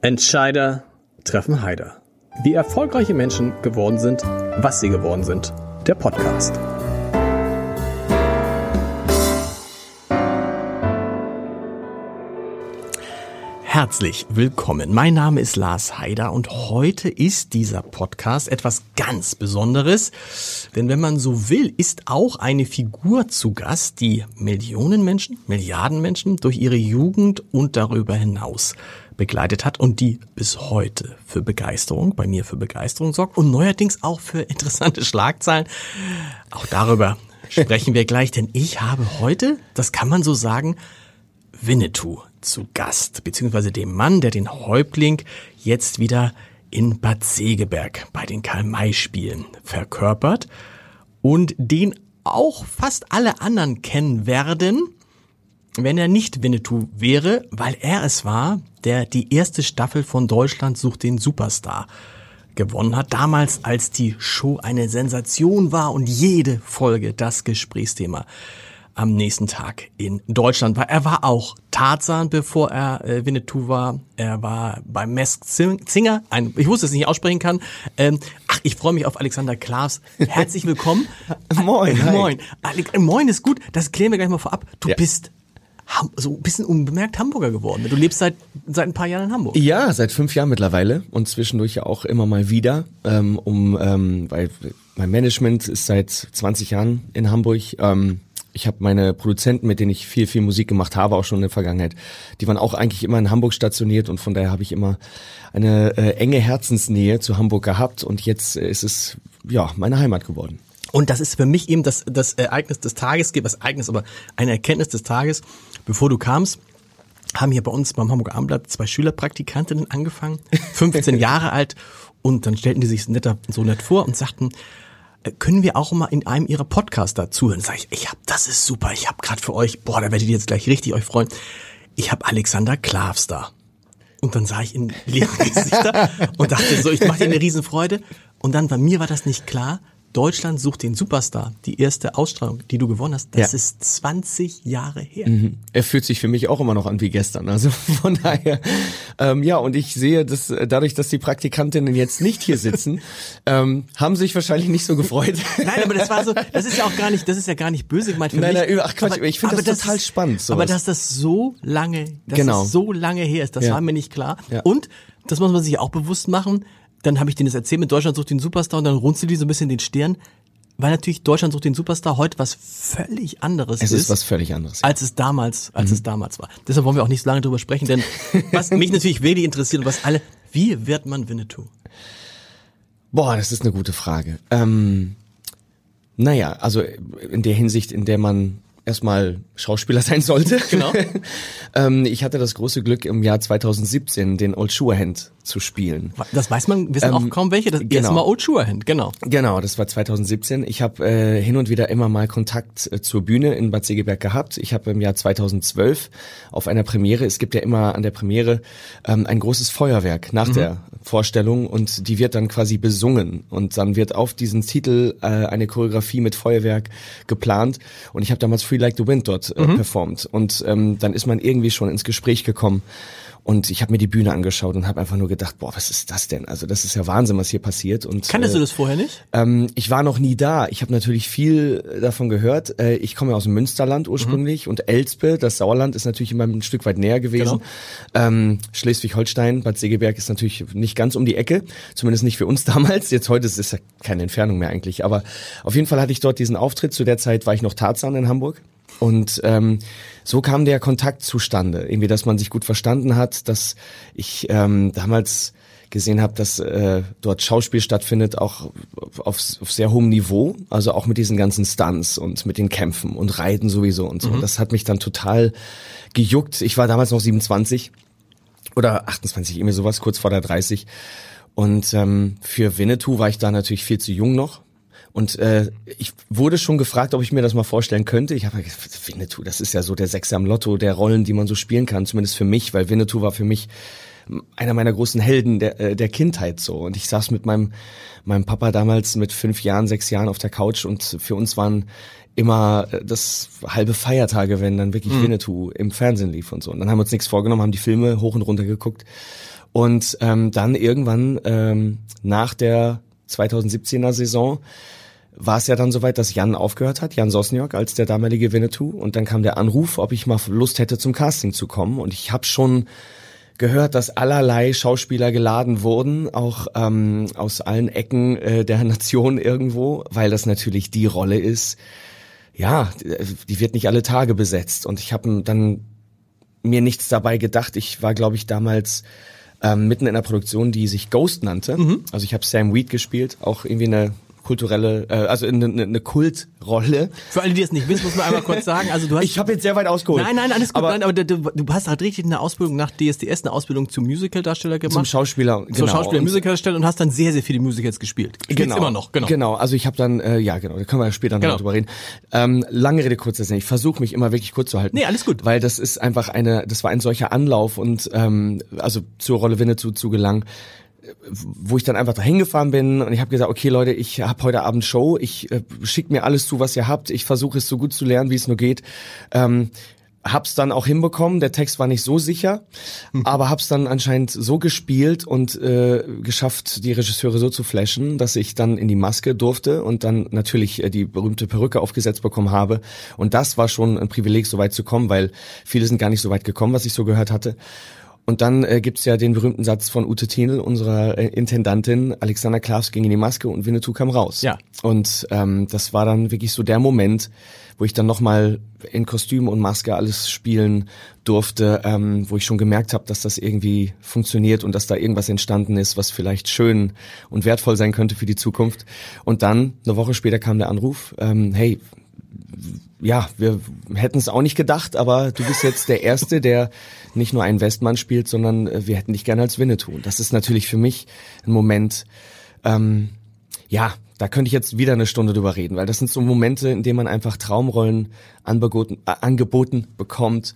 Entscheider treffen Heider. Wie erfolgreiche Menschen geworden sind, was sie geworden sind. Der Podcast. Herzlich willkommen. Mein Name ist Lars Heider und heute ist dieser Podcast etwas ganz Besonderes. Denn wenn man so will, ist auch eine Figur zu Gast, die Millionen Menschen, Milliarden Menschen durch ihre Jugend und darüber hinaus begleitet hat und die bis heute für Begeisterung, bei mir für Begeisterung sorgt und neuerdings auch für interessante Schlagzeilen. Auch darüber sprechen wir gleich, denn ich habe heute, das kann man so sagen, Winnetou zu Gast, beziehungsweise dem Mann, der den Häuptling jetzt wieder in Bad Segeberg bei den Karl-May-Spielen verkörpert und den auch fast alle anderen kennen werden, wenn er nicht Winnetou wäre, weil er es war, der die erste Staffel von Deutschland sucht den Superstar gewonnen hat. Damals, als die Show eine Sensation war und jede Folge das Gesprächsthema am nächsten Tag in Deutschland war. Er war auch Tarzan, bevor er äh, Winnetou war. Er war beim Mask Singer, ein, ich wusste es nicht aussprechen kann. Ähm, ach, ich freue mich auf Alexander Klaas. Herzlich willkommen. moin. Hi. Moin. Äh, moin ist gut. Das klären wir gleich mal vorab. Du ja. bist so ein bisschen unbemerkt Hamburger geworden. Du lebst seit seit ein paar Jahren in Hamburg. Ja, seit fünf Jahren mittlerweile und zwischendurch ja auch immer mal wieder, ähm, um ähm, weil mein Management ist seit 20 Jahren in Hamburg. Ähm, ich habe meine Produzenten, mit denen ich viel, viel Musik gemacht habe, auch schon in der Vergangenheit, die waren auch eigentlich immer in Hamburg stationiert und von daher habe ich immer eine äh, enge Herzensnähe zu Hamburg gehabt und jetzt ist es ja meine Heimat geworden. Und das ist für mich eben das, das Ereignis des Tages, das Ereignis, aber eine Erkenntnis des Tages. Bevor du kamst, haben hier bei uns beim Hamburger Abendblatt zwei Schülerpraktikantinnen angefangen, 15 Jahre alt, und dann stellten die sich netter, so nett vor und sagten, äh, können wir auch mal in einem ihrer Podcaster zuhören? Sag ich, ich hab, das ist super, ich habe gerade für euch, boah, da werdet ihr jetzt gleich richtig euch freuen. Ich habe Alexander Klavs da. Und dann sah ich in leeren Gesichter und dachte so, ich mache dir eine Riesenfreude. Und dann bei mir war das nicht klar. Deutschland sucht den Superstar, die erste Ausstrahlung, die du gewonnen hast, das ja. ist 20 Jahre her. Mhm. Er fühlt sich für mich auch immer noch an wie gestern. Also von daher, ähm, ja, und ich sehe, dass äh, dadurch, dass die Praktikantinnen jetzt nicht hier sitzen, ähm, haben sich wahrscheinlich nicht so gefreut. Nein, aber das war so, das ist ja auch gar nicht, das ist ja gar nicht böse gemeint für nein, mich. Nein, ach Quatsch, aber, ich finde das, das, total ist, spannend. Sowas. Aber dass das so lange, dass genau. das so lange her ist, das ja. war mir nicht klar. Ja. Und das muss man sich auch bewusst machen dann habe ich denen das erzählt mit Deutschland sucht den Superstar und dann runzelt die so ein bisschen den Stirn, weil natürlich Deutschland sucht den Superstar heute was völlig anderes es ist. Es ist was völlig anderes. Als es damals, als mhm. es damals war. Deshalb wollen wir auch nicht so lange drüber sprechen, denn was mich natürlich wirklich interessiert und was alle, wie wird man Winnetou? Boah, das ist eine gute Frage. Ähm, naja, also in der Hinsicht, in der man erstmal Schauspieler sein sollte. Genau. ähm, ich hatte das große Glück, im Jahr 2017 den Old Shatterhand zu spielen. Das weiß man, wissen ähm, auch kaum welche. Das genau. Mal Old Shatterhand, genau. Genau, das war 2017. Ich habe äh, hin und wieder immer mal Kontakt äh, zur Bühne in Bad Segeberg gehabt. Ich habe im Jahr 2012 auf einer Premiere, es gibt ja immer an der Premiere ähm, ein großes Feuerwerk nach mhm. der Vorstellung und die wird dann quasi besungen und dann wird auf diesen Titel äh, eine Choreografie mit Feuerwerk geplant und ich habe damals Free Like the Wind dort äh, mhm. performt und ähm, dann ist man irgendwie schon ins Gespräch gekommen und ich habe mir die Bühne angeschaut und habe einfach nur gedacht, boah, was ist das denn? Also das ist ja Wahnsinn, was hier passiert. Und Kanntest äh, du das vorher nicht? Ähm, ich war noch nie da. Ich habe natürlich viel davon gehört. Äh, ich komme ja aus dem Münsterland ursprünglich mhm. und Elspe, das Sauerland, ist natürlich immer ein Stück weit näher gewesen. Genau. Ähm, Schleswig-Holstein, Bad Segeberg ist natürlich nicht ganz um die Ecke, zumindest nicht für uns damals. Jetzt heute ist es ja keine Entfernung mehr eigentlich. Aber auf jeden Fall hatte ich dort diesen Auftritt. Zu der Zeit war ich noch Tarzan in Hamburg. Und ähm, so kam der Kontakt zustande, irgendwie, dass man sich gut verstanden hat, dass ich ähm, damals gesehen habe, dass äh, dort Schauspiel stattfindet, auch auf, auf sehr hohem Niveau, also auch mit diesen ganzen Stunts und mit den Kämpfen und Reiten sowieso und so. Mhm. Das hat mich dann total gejuckt. Ich war damals noch 27 oder 28, irgendwie sowas, kurz vor der 30. Und ähm, für Winnetou war ich da natürlich viel zu jung noch. Und äh, ich wurde schon gefragt, ob ich mir das mal vorstellen könnte. Ich habe gesagt, Winnetou, das ist ja so der Sechser am Lotto der Rollen, die man so spielen kann, zumindest für mich, weil Winnetou war für mich einer meiner großen Helden der, äh, der Kindheit so. Und ich saß mit meinem, meinem Papa damals mit fünf Jahren, sechs Jahren auf der Couch und für uns waren immer äh, das halbe Feiertage, wenn dann wirklich mhm. Winnetou im Fernsehen lief und so. Und dann haben wir uns nichts vorgenommen, haben die Filme hoch und runter geguckt Und ähm, dann irgendwann ähm, nach der 2017er Saison war es ja dann soweit, dass Jan aufgehört hat, Jan Sosniok als der damalige Winnetou. Und dann kam der Anruf, ob ich mal Lust hätte, zum Casting zu kommen. Und ich habe schon gehört, dass allerlei Schauspieler geladen wurden, auch ähm, aus allen Ecken äh, der Nation irgendwo, weil das natürlich die Rolle ist. Ja, die wird nicht alle Tage besetzt. Und ich habe dann mir nichts dabei gedacht. Ich war, glaube ich, damals ähm, mitten in einer Produktion, die sich Ghost nannte. Mhm. Also ich habe Sam Weed gespielt, auch irgendwie eine kulturelle, äh, also eine, eine Kultrolle. Für alle, die es nicht wissen, muss man einmal kurz sagen. Also du hast, ich habe jetzt sehr weit ausgeholt. Nein, nein, alles gut. Aber, nein, aber du, du hast halt richtig eine Ausbildung nach DSDS, eine Ausbildung zum Musicaldarsteller gemacht. Zum Schauspieler, genau. Zum Schauspieler, Musicaldarsteller und hast dann sehr, sehr viele Musicals gespielt. Spielst genau. immer noch, genau. Genau, also ich habe dann, äh, ja genau, da können wir später genau. noch drüber reden. Ähm, lange Rede, kurzer Sinn. Ich versuche mich immer wirklich kurz zu halten. Nee, alles gut. Weil das ist einfach eine, das war ein solcher Anlauf und ähm, also zur Rolle Winnetou zu gelangen wo ich dann einfach dahin gefahren bin und ich habe gesagt, okay Leute, ich habe heute Abend Show, ich äh, schickt mir alles zu, was ihr habt, ich versuche es so gut zu lernen, wie es nur geht. Ähm, hab's dann auch hinbekommen, der Text war nicht so sicher, mhm. aber hab's dann anscheinend so gespielt und äh, geschafft, die Regisseure so zu flashen, dass ich dann in die Maske durfte und dann natürlich äh, die berühmte Perücke aufgesetzt bekommen habe. Und das war schon ein Privileg, so weit zu kommen, weil viele sind gar nicht so weit gekommen, was ich so gehört hatte. Und dann äh, gibt's ja den berühmten Satz von Ute Thienel, unserer äh, Intendantin, Alexander Klaas ging in die Maske und Winnetou kam raus. Ja. Und ähm, das war dann wirklich so der Moment, wo ich dann nochmal in Kostüm und Maske alles spielen durfte, ähm, wo ich schon gemerkt habe, dass das irgendwie funktioniert und dass da irgendwas entstanden ist, was vielleicht schön und wertvoll sein könnte für die Zukunft. Und dann, eine Woche später kam der Anruf, ähm, hey, ja, wir hätten es auch nicht gedacht, aber du bist jetzt der Erste, der nicht nur einen Westmann spielt, sondern äh, wir hätten dich gerne als Winnetou. Und das ist natürlich für mich ein Moment, ähm, ja, da könnte ich jetzt wieder eine Stunde drüber reden, weil das sind so Momente, in denen man einfach Traumrollen angeboten, äh, angeboten bekommt.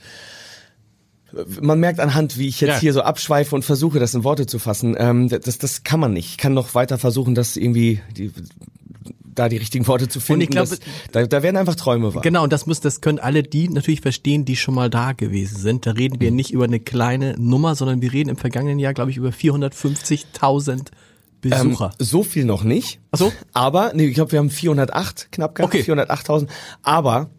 Man merkt anhand, wie ich jetzt ja. hier so abschweife und versuche, das in Worte zu fassen. Ähm, das, das kann man nicht. Ich kann noch weiter versuchen, das irgendwie die, da die richtigen Worte zu finden. Und ich glaube, da, da werden einfach Träume wahr. Genau, und das muss, das können alle die natürlich verstehen, die schon mal da gewesen sind. Da reden wir mhm. nicht über eine kleine Nummer, sondern wir reden im vergangenen Jahr, glaube ich, über 450.000 Besucher. Ähm, so viel noch nicht. Ach so? Aber, nee, ich glaube, wir haben 408 knapp gehabt, okay. 408.000. Aber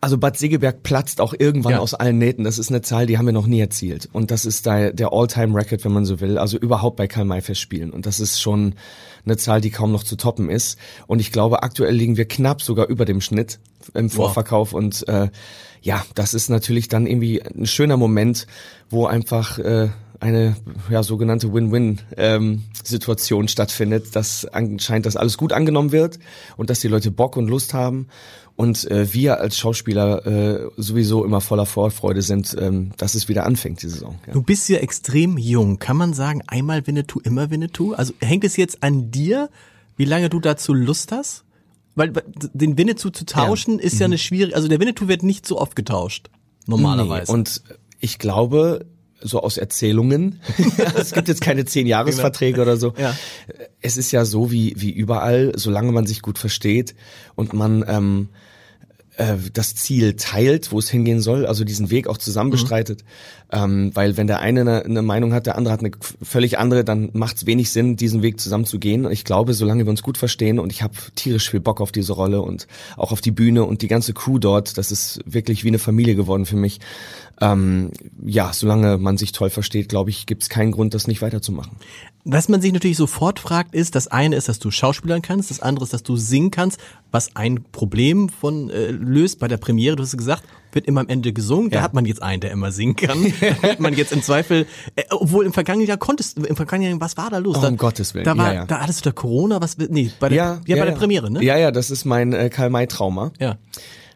also Bad Segeberg platzt auch irgendwann ja. aus allen Nähten. Das ist eine Zahl, die haben wir noch nie erzielt. Und das ist da der All-Time-Record, wenn man so will. Also überhaupt bei Karl May Festspielen. Und das ist schon eine Zahl, die kaum noch zu toppen ist. Und ich glaube, aktuell liegen wir knapp sogar über dem Schnitt im Vorverkauf. Wow. Und äh, ja, das ist natürlich dann irgendwie ein schöner Moment, wo einfach äh, eine ja, sogenannte Win-Win-Situation ähm, stattfindet, dass anscheinend das alles gut angenommen wird und dass die Leute Bock und Lust haben und äh, wir als Schauspieler äh, sowieso immer voller Vorfreude sind, ähm, dass es wieder anfängt, die Saison. Ja. Du bist ja extrem jung. Kann man sagen, einmal Winnetou, immer Winnetou? Also hängt es jetzt an dir, wie lange du dazu Lust hast? Weil den Winnetou zu tauschen ja. ist ja mhm. eine schwierige, also der Winnetou wird nicht so oft getauscht, normalerweise. Nee. Und ich glaube, so aus Erzählungen. es gibt jetzt keine zehn Jahresverträge oder so. Ja. Es ist ja so wie wie überall, solange man sich gut versteht und man ähm, äh, das Ziel teilt, wo es hingehen soll, also diesen Weg auch zusammen mhm. bestreitet. Ähm, weil wenn der eine eine, eine, Meinung hat, der andere hat eine völlig andere, dann macht es wenig Sinn, diesen Weg zusammen zu gehen. Und ich glaube, solange wir uns gut verstehen und ich habe tierisch viel Bock auf diese Rolle und auch auf die Bühne und die ganze Crew dort, das ist wirklich wie eine Familie geworden für mich. Ähm, ja, solange man sich toll versteht, glaube ich, gibt es keinen Grund, das nicht weiterzumachen. Was man sich natürlich sofort fragt, ist, das eine ist, dass du Schauspielern kannst, das andere ist, dass du singen kannst, was ein Problem von äh, löst bei der Premiere, du hast gesagt, wird immer am Ende gesungen, ja. da hat man jetzt einen, der immer singen kann. da hat man jetzt im Zweifel, äh, obwohl im vergangenen Jahr konntest, im vergangenen Jahr, was war da los? Oh, da, um Gottes Willen. Da war, ja, ja. da hattest du da Corona, was, nee, bei der, ja, ja, bei der Premiere, ne? Ja, ja, das ist mein äh, Karl-May-Trauma. Ja.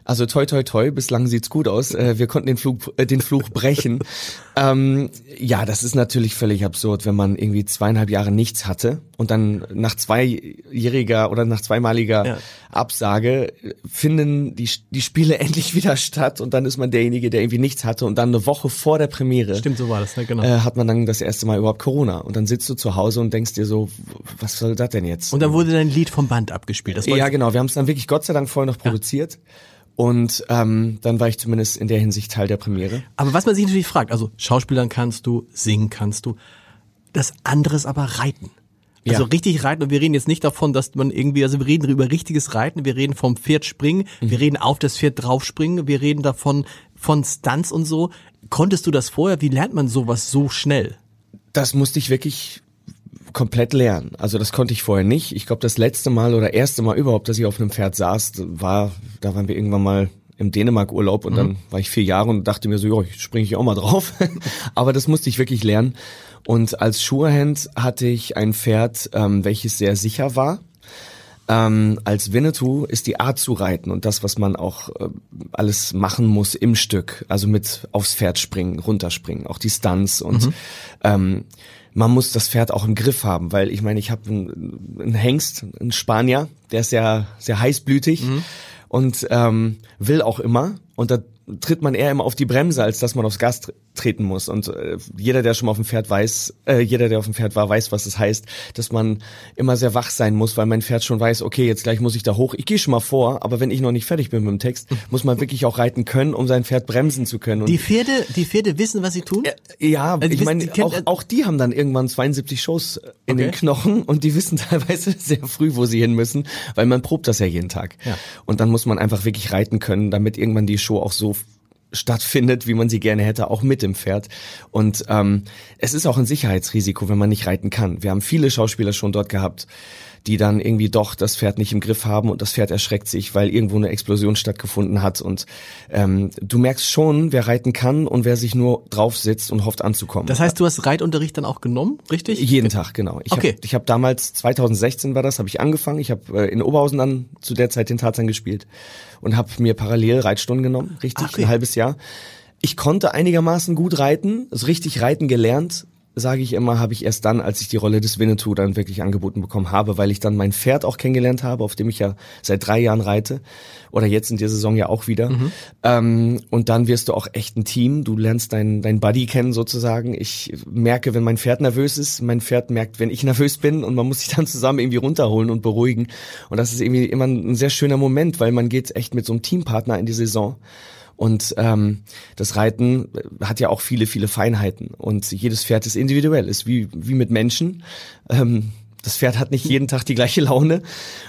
Also toi toi toi, bislang sieht's gut aus. Äh, wir konnten den, Flug, äh, den Fluch brechen. ähm, ja, das ist natürlich völlig absurd, wenn man irgendwie zweieinhalb Jahre nichts hatte und dann nach zweijähriger oder nach zweimaliger ja. Absage finden die, die Spiele endlich wieder statt und dann ist man derjenige, der irgendwie nichts hatte und dann eine Woche vor der Premiere. Stimmt, so war das, ne? genau. Äh, hat man dann das erste Mal überhaupt Corona und dann sitzt du zu Hause und denkst dir so, was soll das denn jetzt? Und dann wurde dein Lied vom Band abgespielt. ja, genau. Wir haben es dann wirklich Gott sei Dank vorher noch produziert. Und ähm, dann war ich zumindest in der Hinsicht Teil der Premiere. Aber was man sich natürlich fragt, also Schauspielern kannst du, singen kannst du, das andere ist aber Reiten. Also Ja. richtig reiten und wir reden jetzt nicht davon, dass man irgendwie, also wir reden über richtiges Reiten, wir reden vom Pferd springen, Mhm. wir reden auf das Pferd draufspringen, wir reden davon von Stunts und so. Konntest du das vorher? Wie lernt man sowas so schnell? Das musste ich wirklich komplett lernen. Also das konnte ich vorher nicht. Ich glaube, das letzte Mal oder erste Mal überhaupt, dass ich auf einem Pferd saß, war, da waren wir irgendwann mal im Dänemark-Urlaub und dann war ich vier Jahre und dachte mir so, ja, ich springe ich auch mal drauf. Aber das musste ich wirklich lernen. Und als Schurhand hatte ich ein Pferd, ähm, welches sehr sicher war. Ähm, als Winnetou ist die Art zu reiten und das, was man auch äh, alles machen muss im Stück, also mit aufs Pferd springen, runterspringen, auch die Stunts und ähm, man muss das Pferd auch im Griff haben, weil ich meine, ich habe einen, einen Hengst, einen Spanier, der ist sehr, sehr heißblütig und ähm, will auch immer und da tritt man eher immer auf die Bremse, als dass man aufs Gas tr- treten muss. Und äh, jeder, der schon mal auf dem Pferd weiß, äh, jeder, der auf dem Pferd war, weiß, was das heißt, dass man immer sehr wach sein muss, weil mein Pferd schon weiß, okay, jetzt gleich muss ich da hoch. Ich gehe schon mal vor, aber wenn ich noch nicht fertig bin mit dem Text, muss man wirklich auch reiten können, um sein Pferd bremsen zu können. Und Die Pferde, die Pferde wissen, was sie tun? ja, Also ich meine, auch, auch die haben dann irgendwann 72 Shows in Okay. den Knochen und die wissen teilweise sehr früh, wo sie hin müssen, weil man probt das ja jeden Tag. Ja. Und dann muss man einfach wirklich reiten können, damit irgendwann die Show auch so stattfindet, wie man sie gerne hätte, auch mit dem Pferd. Und ähm, es ist auch ein Sicherheitsrisiko, wenn man nicht reiten kann. Wir haben viele Schauspieler schon dort gehabt, die dann irgendwie doch das Pferd nicht im Griff haben und das Pferd erschreckt sich, weil irgendwo eine Explosion stattgefunden hat. Und ähm, du merkst schon, wer reiten kann und wer sich nur drauf sitzt und hofft anzukommen. Das heißt, du hast Reitunterricht dann auch genommen, richtig? Jeden Tag, genau. Ich Okay. habe ich hab damals, 2016 war das, habe ich angefangen. Ich habe äh, in Oberhausen dann zu der Zeit den Tarzan gespielt und habe mir parallel Reitstunden genommen, richtig, Ach, okay. ein halbes Jahr. Ich konnte einigermaßen gut reiten, also richtig reiten gelernt, sage ich immer, habe ich erst dann, als ich die Rolle des Winnetou dann wirklich angeboten bekommen habe, weil ich dann mein Pferd auch kennengelernt habe, auf dem ich ja seit drei Jahren reite oder jetzt in der Saison ja auch wieder. Ähm, und dann wirst du auch echt ein Team. Du lernst dein, dein Buddy kennen sozusagen. Ich merke, wenn mein Pferd nervös ist, mein Pferd merkt, wenn ich nervös bin und man muss sich dann zusammen irgendwie runterholen und beruhigen. Und das ist irgendwie immer ein sehr schöner Moment, weil man geht echt mit so einem Teampartner in die Saison. Und ähm, das Reiten hat ja auch viele, viele Feinheiten. Und jedes Pferd ist individuell, ist wie, wie mit Menschen. Ähm, das Pferd hat nicht jeden Tag die gleiche Laune.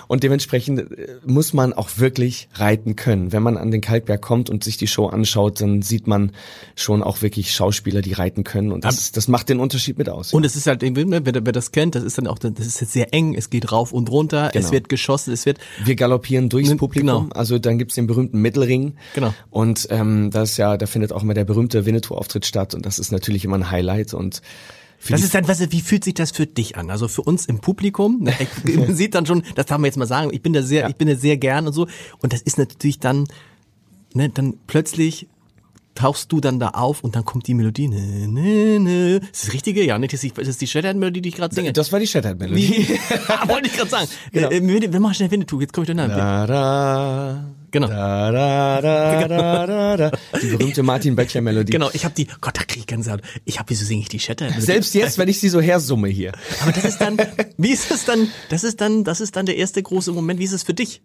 Und dementsprechend äh, muss man auch wirklich reiten können. Wenn man an den Kalkberg kommt und sich die Show anschaut, dann sieht man schon auch wirklich Schauspieler, die reiten können. Und das, das macht den Unterschied mit aus. Und es ist halt wer, wer das kennt, das ist dann auch, das ist jetzt sehr eng, es geht rauf und runter, es Genau. wird geschossen, es wird, Wir galoppieren durchs Publikum. genau. Also dann gibt's den berühmten Mittelring. Genau. Und ähm, das ist ja, da findet auch immer der berühmte Winnetou-Auftritt statt. Und das ist natürlich immer ein Highlight. Und das ist dann, was, wie fühlt sich das für dich an? Also für uns im Publikum, ne, man sieht dann schon, das darf man jetzt mal sagen, ich bin da sehr, Ja. ich bin da sehr gern und so. Und das ist natürlich dann, ne, dann plötzlich tauchst du dann da auf und dann kommt die Melodie. Ne, ne, ne. Ist das richtige? Ja, nicht, das ist die, das Shattered-Melodie, die ich gerade singe. Das war die Shattered-Melodie. Wollte ich gerade sagen. Genau. Äh, äh, wir machen schnell Winnetou, jetzt komme ich durcheinander. Da, da, Genau. Da, da, da, da, da, da. Die berühmte Martin Böttcher-Melodie. Genau, ich habe die, Gott, da krieg ich Gänsehaut. Ich habe, wieso singe ich die Shattered-Melodie? Selbst jetzt, wenn ich sie so hersumme hier. Aber das ist dann, wie ist es dann, das ist dann, das ist dann der erste große Moment, wie ist es für dich?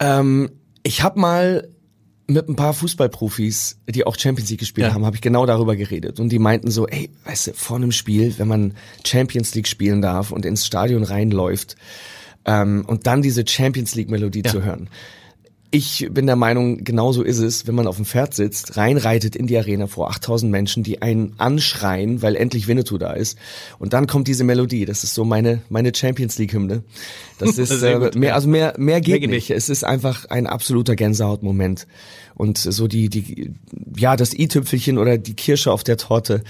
Ähm, ich habe mal mit ein paar Fußballprofis, die auch Champions League gespielt Ja. haben, habe ich genau darüber geredet. Und die meinten so, ey, weißt du, vor einem Spiel, wenn man Champions League spielen darf und ins Stadion reinläuft ähm, und dann diese Champions League Melodie Ja. zu hören. Ich bin der Meinung, genauso ist es, wenn man auf dem Pferd sitzt, reinreitet in die Arena vor 8000 Menschen, die einen anschreien, weil endlich Winnetou da ist. Und dann kommt diese Melodie. Das ist so meine, meine Champions League Hymne. Das ist äh, mehr, also mehr, mehr geht Mehr geht nicht. Es ist einfach ein absoluter Gänsehautmoment. Und so die, die, ja, das i-Tüpfelchen oder die Kirsche auf der Torte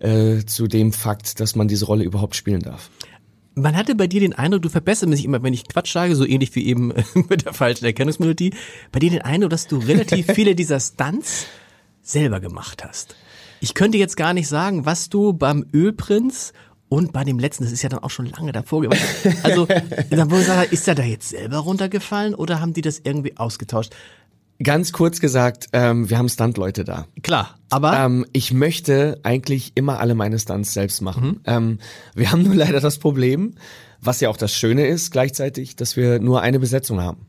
äh, zu dem Fakt, dass man diese Rolle überhaupt spielen darf. Man hatte bei dir den Eindruck, du verbesserst mich immer, wenn ich Quatsch sage, so ähnlich wie eben mit der falschen Erkennungsmelodie, bei dir den Eindruck, dass du relativ viele dieser Stunts selber gemacht hast. Ich könnte jetzt gar nicht sagen, was du beim Ölprinz und bei dem letzten, das ist ja dann auch schon lange davor gewesen. Also, dann wurde gesagt, ist er da jetzt selber runtergefallen oder haben die das irgendwie ausgetauscht? Ganz kurz gesagt, ähm, wir haben Stunt-Leute da. Klar, aber Ähm, ich möchte eigentlich immer alle meine Stunts selbst machen. Ähm, wir haben nur leider das Problem, was ja auch das Schöne ist gleichzeitig, dass wir nur eine Besetzung haben.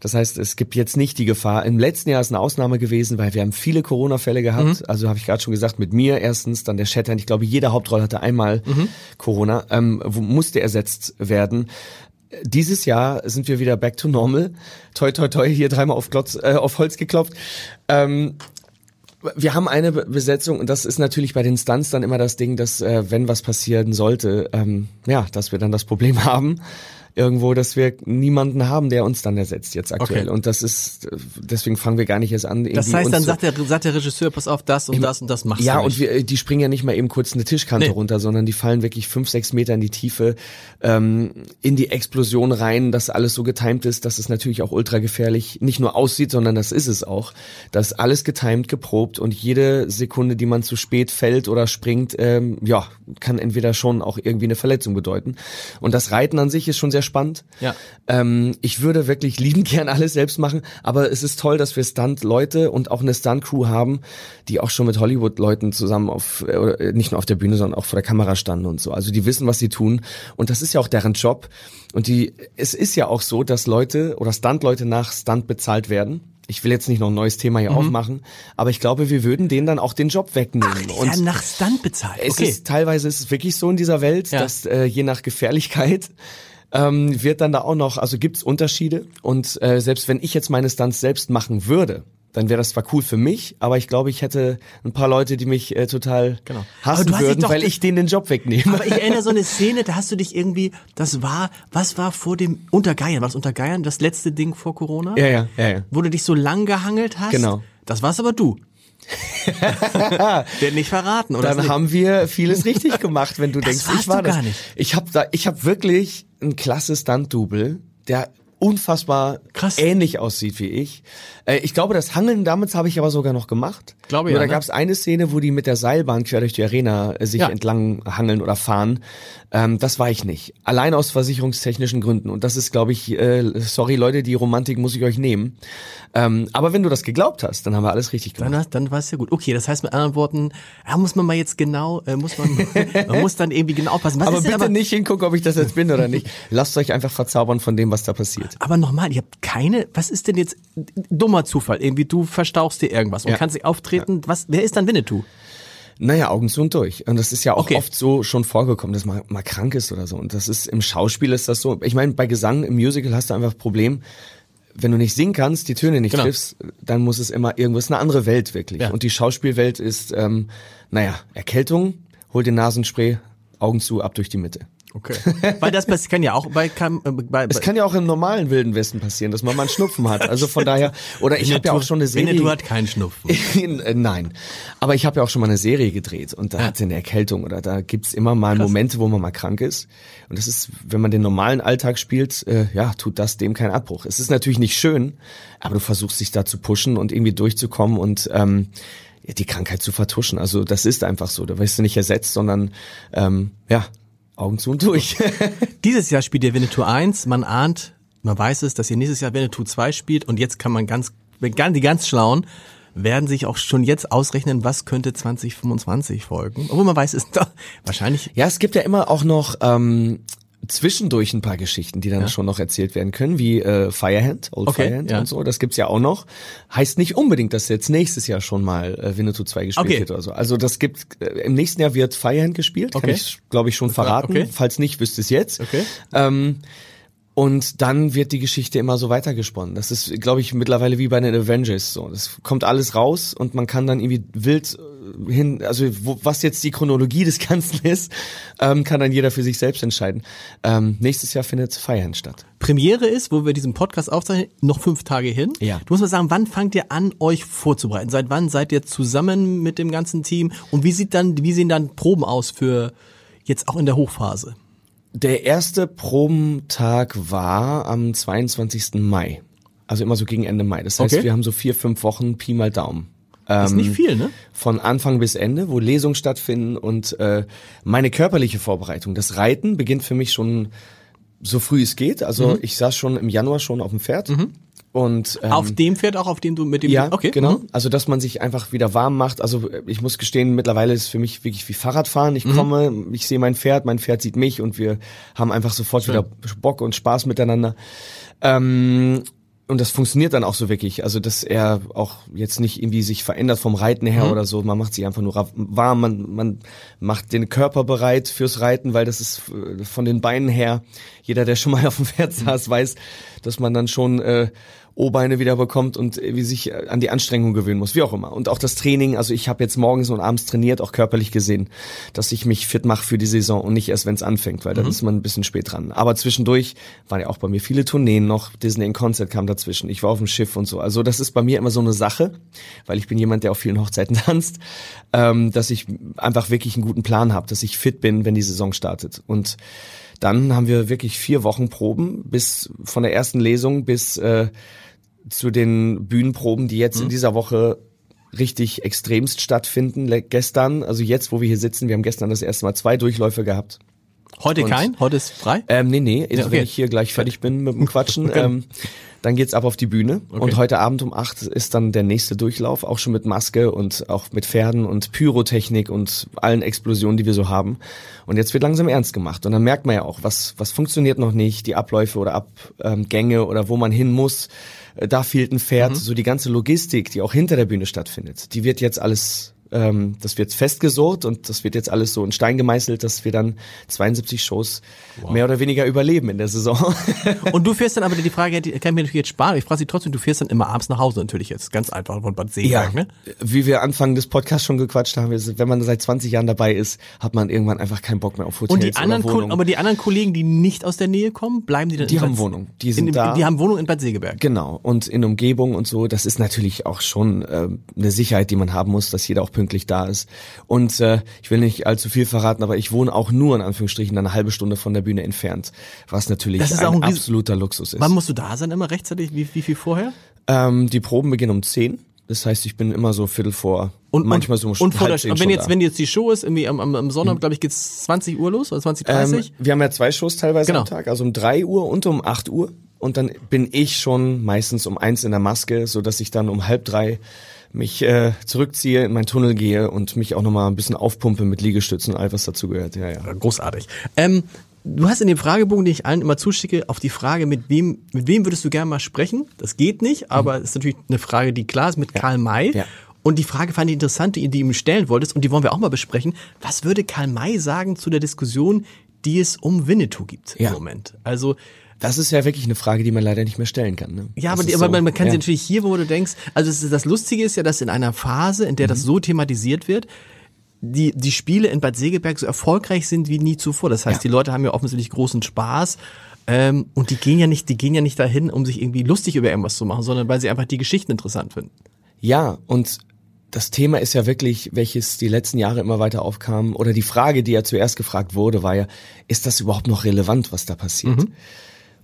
Das heißt, es gibt jetzt nicht die Gefahr. Im letzten Jahr ist eine Ausnahme gewesen, weil wir haben viele Corona-Fälle gehabt. Also habe ich gerade schon gesagt, mit mir erstens, dann der Shattern. Ich glaube, jede Hauptrolle hatte einmal Corona, ähm, musste ersetzt werden. Dieses Jahr sind wir wieder back to normal. Toi, toi, toi, hier dreimal auf, Klotz, äh, auf Holz geklopft. Ähm, wir haben eine Be- Besetzung und das ist natürlich bei den Stunts dann immer das Ding, dass äh, wenn was passieren sollte, ähm, ja, dass wir dann das Problem haben irgendwo, dass wir niemanden haben, der uns dann ersetzt jetzt aktuell. Okay. Und das ist, deswegen fangen wir gar nicht erst an. das heißt, dann sagt der, sagt der Regisseur, pass auf, das und das und das machst ja, du und nicht. wir, äh, die springen ja nicht mal eben kurz eine Tischkante Nee. runter, sondern die fallen wirklich fünf, sechs Meter in die Tiefe, ähm, in die Explosion rein, dass alles so getimt ist, dass es natürlich auch ultra gefährlich nicht nur aussieht, sondern das ist es auch. Das ist alles getimt, geprobt und jede Sekunde, die man zu spät fällt oder springt, ähm, ja, kann entweder schon auch irgendwie eine Verletzung bedeuten. Und das Reiten an sich ist schon sehr spannend. Ja. Ähm, ich würde wirklich lieben gern alles selbst machen, aber es ist toll, dass wir Stunt-Leute und auch eine Stunt-Crew haben, die auch schon mit Hollywood-Leuten zusammen auf, äh, nicht nur auf der Bühne, sondern auch vor der Kamera standen und so. Also die wissen, was sie tun und das ist ja auch deren Job. Und die, es ist ja auch so, dass Leute oder Stunt-Leute nach Stunt bezahlt werden. Ich will jetzt nicht noch ein neues Thema Mhm. hier aufmachen, aber ich glaube, wir würden denen dann auch den Job wegnehmen. Ach, die werden nach Stunt bezahlt. Es okay. ist teilweise ist es wirklich so in dieser Welt, Ja. dass äh, je nach Gefährlichkeit ähm, wird dann da auch noch, also gibt's Unterschiede und äh, selbst wenn ich jetzt meine Stunts selbst machen würde, dann wäre das zwar cool für mich, aber ich glaube, ich hätte ein paar Leute, die mich äh, total Genau. Hassen würden, weil ich denen den Job wegnehme. Aber ich erinnere so eine Szene, da hast du dich irgendwie, das war, was war vor dem Untergeiern? War das Untergeiern das letzte Ding vor Corona? ja, ja, ja, ja. Wo du dich so lang gehangelt hast? Genau. Das war's aber du. Wird nicht verraten, oder? Dann haben wir vieles richtig gemacht, wenn du Das denkst, ich war das. gar nicht. Ich habe da, ich habe wirklich ein klasse Stunt-Double, der unfassbar Krass. ähnlich aussieht wie ich. Äh, ich glaube, das Hangeln damals habe ich aber sogar noch gemacht. Glaube Nur ja, da ne? gab es eine Szene, wo die mit der Seilbahn quer durch die Arena äh, sich Ja. entlang hangeln oder fahren. Ähm, das war ich nicht. Allein aus versicherungstechnischen Gründen. Und das ist, glaube ich, äh, sorry Leute, die Romantik muss ich euch nehmen. Ähm, aber wenn du das geglaubt hast, dann haben wir alles richtig gemacht. Dann, dann war es ja gut. Okay, das heißt mit anderen Worten, ja, muss man mal jetzt genau, äh, muss man, man muss dann irgendwie genau aufpassen. Was aber bitte aber, nicht hingucken, ob ich das jetzt bin oder nicht. Lasst euch einfach verzaubern von dem, was da passiert. Aber nochmal, ihr habt keine, was ist denn jetzt, dummer Zufall, irgendwie du verstauchst dir irgendwas und Ja. kannst nicht auftreten, was, wer ist dann Winnetou? Naja, Augen zu und durch. Und das ist ja auch Okay. oft so schon vorgekommen, dass man mal krank ist oder so. Und das ist im Schauspiel ist das so. Ich meine, bei Gesang im Musical hast du einfach ein Problem, wenn du nicht singen kannst, die Töne nicht Genau. triffst, dann muss es immer irgendwas, eine andere Welt wirklich. Ja. Und die Schauspielwelt ist, ähm, naja, Erkältung, hol den Nasenspray, Augen zu, ab durch die Mitte. Okay. Weil das kann ja auch bei, kann, äh, bei, Es kann ja auch im normalen Wilden Westen passieren, dass man mal einen Schnupfen hat. Also von daher, oder ich habe ja auch schon eine Serie. Winnetou hat keinen Schnupfen. Äh, Nein. Aber ich habe ja auch schon mal eine Serie gedreht und da Ja. hat sie eine Erkältung oder da gibt's immer mal Krass. Momente, wo man mal krank ist. Und das ist, wenn man den normalen Alltag spielt, äh, ja, tut das dem keinen Abbruch. Es ist natürlich nicht schön, aber du versuchst dich da zu pushen und irgendwie durchzukommen und ähm, die Krankheit zu vertuschen. Also das ist einfach so. Da wirst du nicht ersetzt, sondern ähm, ja, Augen zu und durch. Dieses Jahr spielt ihr Winnetou 1, man ahnt, man weiß es, dass ihr nächstes Jahr Winnetou 2 spielt und jetzt kann man ganz, die ganz Schlauen werden sich auch schon jetzt ausrechnen, was könnte 2025 folgen. Obwohl man weiß, es doch wahrscheinlich Ja, es gibt ja immer auch noch ähm, zwischendurch ein paar Geschichten, die dann Ja. schon noch erzählt werden können, wie äh, Firehand, Old Okay, Firehand ja. und so. Das gibt's ja auch noch. Heißt nicht unbedingt, dass jetzt nächstes Jahr schon mal äh, Winnetou 2 gespielt Okay. wird oder so. Also das gibt, äh, im nächsten Jahr wird Firehand gespielt, kann Okay. ich glaube ich schon verraten. okay. Falls nicht, wüsst es jetzt. Okay. Ähm, und dann wird die Geschichte immer so weitergesponnen. Das ist, glaube ich, mittlerweile wie bei den Avengers so. Das kommt alles raus und man kann dann irgendwie wild hin, also wo, was jetzt die Chronologie des Ganzen ist, ähm, kann dann jeder für sich selbst entscheiden. Ähm, nächstes Jahr findet Feiern statt. Premiere ist, wo wir diesen Podcast aufzeichnen, noch fünf Tage hin. Ja. Du musst mal sagen, wann fangt ihr an, euch vorzubereiten? Seit wann seid ihr zusammen mit dem ganzen Team? Und wie sieht dann, wie sehen dann Proben aus für jetzt auch in der Hochphase? Der erste Probentag war am 22. Mai. Also immer so gegen Ende Mai. Das heißt, Okay. wir haben so vier, fünf Wochen Pi mal Daumen. Ist nicht viel, ne? von Anfang bis Ende, wo Lesungen stattfinden und äh, meine körperliche Vorbereitung. Das Reiten beginnt für mich schon so früh es geht. Also Mhm. ich saß schon im Januar schon auf dem Pferd. Und, ähm, auf dem Pferd auch, auf dem du mit dem... Ja, okay. genau. Mhm. Also, dass man sich einfach wieder warm macht. Also, ich muss gestehen, mittlerweile ist es für mich wirklich wie Fahrradfahren. Ich komme, ich sehe mein Pferd, mein Pferd sieht mich und wir haben einfach sofort Schön. wieder Bock und Spaß miteinander. Ähm, und das funktioniert dann auch so wirklich. Also, dass er auch jetzt nicht irgendwie sich verändert vom Reiten her Mhm. oder so. Man macht sich einfach nur warm, man, man macht den Körper bereit fürs Reiten, weil das ist äh, von den Beinen her, jeder, der schon mal auf dem Pferd Mhm. saß, weiß, dass man dann schon äh, O-Beine wieder bekommt und wie sich äh, an die Anstrengung gewöhnen muss, wie auch immer. Und auch das Training, also ich habe jetzt morgens und abends trainiert, auch körperlich gesehen, dass ich mich fit mache für die Saison und nicht erst, wenn es anfängt, weil dann ist man ein bisschen spät dran. Aber zwischendurch waren ja auch bei mir viele Tourneen noch, Disney in Concert kam dazwischen, ich war auf dem Schiff und so. Also das ist bei mir immer so eine Sache, weil ich bin jemand, der auf vielen Hochzeiten tanzt, ähm, dass ich einfach wirklich einen guten Plan habe, dass ich fit bin, wenn die Saison startet. Und dann haben wir wirklich vier Wochen Proben, bis von der ersten Lesung bis äh, zu den Bühnenproben, die jetzt in dieser Woche richtig extremst stattfinden. Gestern, also jetzt, wo wir hier sitzen, wir haben gestern das erste Mal zwei Durchläufe gehabt. Heute Und- kein? Heute ist frei? Ähm, nee, nee, also okay. wenn ich hier gleich fertig bin mit dem Quatschen, Okay. ähm, dann geht's ab auf die Bühne. Okay. Und heute Abend um acht ist dann der nächste Durchlauf, auch schon mit Maske und auch mit Pferden und Pyrotechnik und allen Explosionen, die wir so haben. Und jetzt wird langsam ernst gemacht. Und dann merkt man ja auch, was, was funktioniert noch nicht, die Abläufe oder Abgänge oder wo man hin muss. Da fehlt ein Pferd, so die ganze Logistik, die auch hinter der Bühne stattfindet, die wird jetzt alles ähm, das wird festgesurrt und das wird jetzt alles so in Stein gemeißelt, dass wir dann 72 Shows mehr oder weniger überleben in der Saison. Und du fährst dann aber, die Frage die kann ich mir natürlich jetzt sparen, ich frage sie trotzdem, du fährst dann immer abends nach Hause natürlich jetzt, ganz einfach von Bad Seeberg, ne? wie wir Anfang des Podcasts schon gequatscht haben, wenn man seit 20 Jahren dabei ist, hat man irgendwann einfach keinen Bock mehr auf Hotels Und die anderen, Wohnungen. aber die anderen Kollegen, die nicht aus der Nähe kommen, bleiben die dann Die in haben Bad- Wohnung. Die sind in, da. Die haben Wohnung in Bad Segeberg. Genau, und in Umgebung und so, das ist natürlich auch schon äh, eine Sicherheit, die man haben muss, dass jeder auch pünktlich da ist. Und äh, ich will nicht allzu viel verraten, aber ich wohne auch nur in Anführungsstrichen eine halbe Stunde von der Bühne entfernt, was natürlich ein, ein absoluter Luxus ist. Wann musst du da sein immer rechtzeitig? Wie, wie viel vorher? Ähm, die Proben beginnen um 10. Das heißt, ich bin immer so Viertel vor, manchmal so um und vor der, zehn und wenn jetzt, da. Wenn jetzt die Show ist, irgendwie am, am, am Sonntag, glaube ich, geht's 20 Uhr los oder 20, 30? Ähm, wir haben ja zwei Shows teilweise Genau. am Tag, also um drei Uhr und um acht Uhr. Und dann bin ich schon meistens um eins in der Maske, so dass ich dann um halb drei mich äh, zurückziehe, in meinen Tunnel gehe und mich auch nochmal ein bisschen aufpumpe mit Liegestützen, all was dazu gehört. Ja, ja. Großartig. Ähm, du hast in dem Fragebogen, den ich allen immer zuschicke, auf die Frage, mit wem, mit wem würdest du gerne mal sprechen? Das geht nicht, aber es ist natürlich eine Frage, die klar ist, mit Karl May. Mhm. Ja. Und die Frage fand ich interessant, die, die du ihm stellen wolltest, und die wollen wir auch mal besprechen. Was würde Karl May sagen zu der Diskussion, die es um Winnetou gibt Ja. im Moment? Also, Das ist ja wirklich eine Frage, die man leider nicht mehr stellen kann. Ne? ja, Das aber, die, aber so, man, man kann ja. sie natürlich hier, wo du denkst, also es ist, das Lustige ist ja, dass in einer Phase, in der Mhm. das so thematisiert wird, die, die Spiele in Bad Segeberg so erfolgreich sind wie nie zuvor. Das heißt, Ja. die Leute haben ja offensichtlich großen Spaß. Ähm, und die gehen ja nicht, die gehen ja nicht dahin, um sich irgendwie lustig über irgendwas zu machen, sondern weil sie einfach die Geschichten interessant finden. Ja, und das Thema ist ja wirklich, welches die letzten Jahre immer weiter aufkam, oder die Frage, die ja zuerst gefragt wurde, war ja, ist das überhaupt noch relevant, was da passiert?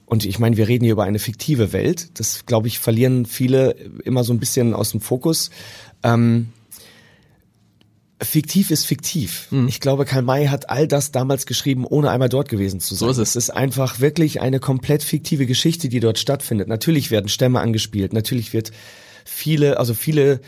Und ich meine, wir reden hier über eine fiktive Welt. Das, glaube ich, verlieren viele immer so ein bisschen aus dem Fokus. Ähm, fiktiv ist fiktiv. Ich glaube, Karl May hat all das damals geschrieben, ohne einmal dort gewesen zu sein. So ist es. Es ist einfach wirklich eine komplett fiktive Geschichte, die dort stattfindet. Natürlich werden Stämme angespielt, natürlich wird viele, also viele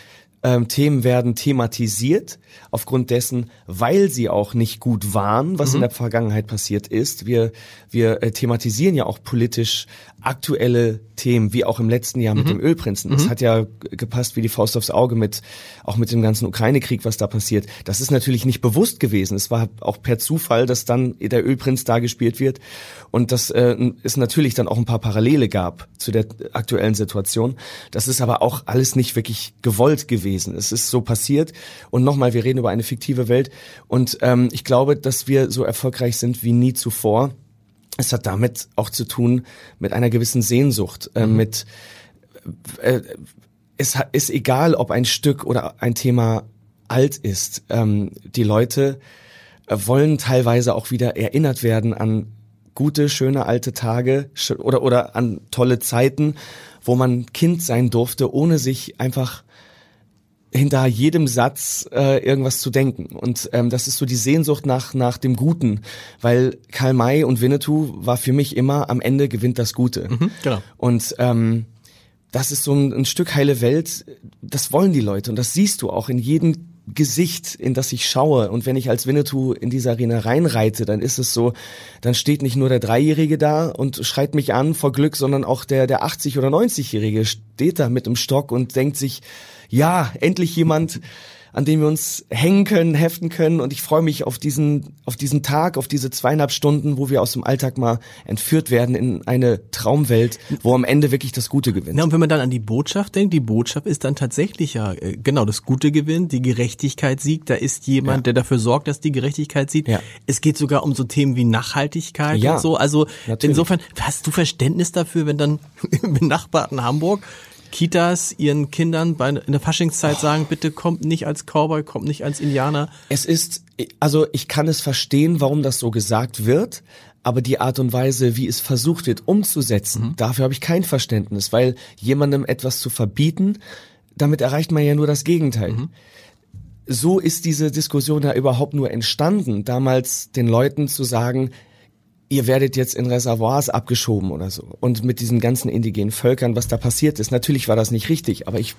ähm, Themen werden thematisiert, aufgrund dessen, weil sie auch nicht gut waren, was in der Vergangenheit passiert ist. Wir, wir äh, thematisieren ja auch politisch aktuelle Themen, wie auch im letzten Jahr mit dem Ölprinzen. Das hat ja gepasst wie die Faust aufs Auge mit, auch mit dem ganzen Ukraine-Krieg, was da passiert. Das ist natürlich nicht bewusst gewesen. Es war auch per Zufall, dass dann der Ölprinz da gespielt wird und dass äh, es natürlich dann auch ein paar Parallele gab zu der aktuellen Situation. Das ist aber auch alles nicht wirklich gewollt gewesen. Es ist so passiert. Und nochmal, wir reden über eine fiktive Welt. Und ähm, ich glaube, dass wir so erfolgreich sind wie nie zuvor. Es hat damit auch zu tun mit einer gewissen Sehnsucht, äh, mit äh, es ist egal, ob ein Stück oder ein Thema alt ist. Ähm, die Leute äh, wollen teilweise auch wieder erinnert werden an gute, schöne alte Tage oder oder an tolle Zeiten, wo man Kind sein durfte, ohne sich einfach hinter jedem Satz äh, irgendwas zu denken. Und ähm, das ist so die Sehnsucht nach, nach dem Guten, weil Karl May und Winnetou war für mich immer, am Ende gewinnt das Gute. genau. Und ähm, das ist so ein, ein Stück heile Welt, das wollen die Leute und das siehst du auch in jedem Gesicht, in das ich schaue. Und wenn ich als Winnetou in diese Arena reinreite, dann ist es so, dann steht nicht nur der Dreijährige da und schreit mich an vor Glück, sondern auch der, der 80- oder 90-Jährige steht da mit dem Stock und denkt sich, ja, endlich jemand, an dem wir uns hängen können, heften können. Und ich freue mich auf diesen, auf diesen Tag, auf diese zweieinhalb Stunden, wo wir aus dem Alltag mal entführt werden in eine Traumwelt, wo am Ende wirklich das Gute gewinnt. Ja, und wenn man dann an die Botschaft denkt, die Botschaft ist dann tatsächlich ja, äh, genau, das Gute gewinnt, die Gerechtigkeit siegt, da ist jemand, ja. der dafür sorgt, dass die Gerechtigkeit sieht. Ja. Es geht sogar um so Themen wie Nachhaltigkeit ja, und so. Also natürlich. insofern, hast du Verständnis dafür, wenn dann im benachbarten Hamburg Kitas ihren Kindern bei, in der Faschingszeit oh. sagen, bitte kommt nicht als Cowboy, kommt nicht als Indianer? Es ist, also ich kann es verstehen, warum das so gesagt wird, aber die Art und Weise, wie es versucht wird umzusetzen, mhm. dafür habe ich kein Verständnis, weil jemandem etwas zu verbieten, damit erreicht man ja nur das Gegenteil. Mhm. So ist diese Diskussion ja überhaupt nur entstanden, damals den Leuten zu sagen, ihr werdet jetzt in Reservoirs abgeschoben oder so. Und mit diesen ganzen indigenen Völkern, was da passiert ist. Natürlich war das nicht richtig, aber ich,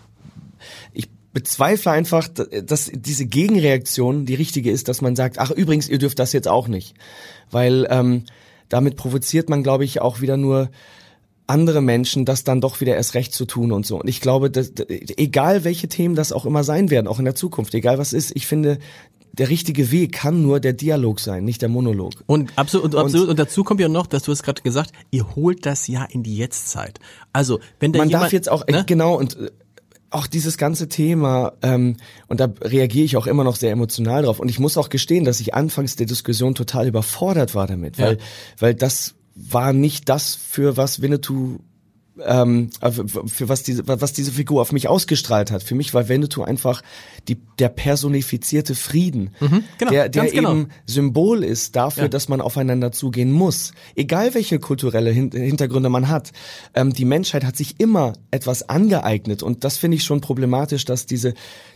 ich bezweifle einfach, dass diese Gegenreaktion die richtige ist, dass man sagt, ach übrigens, ihr dürft das jetzt auch nicht. Weil ähm, damit provoziert man, glaube ich, auch wieder nur andere Menschen, das dann doch wieder erst recht zu tun und so. Und ich glaube, dass, egal welche Themen das auch immer sein werden, auch in der Zukunft, egal was ist, ich finde, der richtige Weg kann nur der Dialog sein, nicht der Monolog. Und absolut, und, absolut, und dazu kommt ja noch, dass du es gerade gesagt, ihr holt das ja in die Jetztzeit. Also, wenn der Man jemand, darf jetzt auch, ne? genau, und äh, auch dieses ganze Thema, ähm, und da reagiere ich auch immer noch sehr emotional drauf. Und ich muss auch gestehen, dass ich anfangs der Diskussion total überfordert war damit, weil, ja. weil das war nicht das, für was Winnetou ähm, äh, für was diese, was diese Figur auf mich ausgestrahlt hat. Für mich war Winnetou einfach die, der personifizierte Frieden, mhm, genau, der, der genau. eben Symbol ist dafür, ja. dass man aufeinander zugehen muss. Egal welche kulturelle Hin Hintergründe man hat. Ähm, die Menschheit hat sich immer etwas angeeignet und das finde ich schon problematisch, dass diese,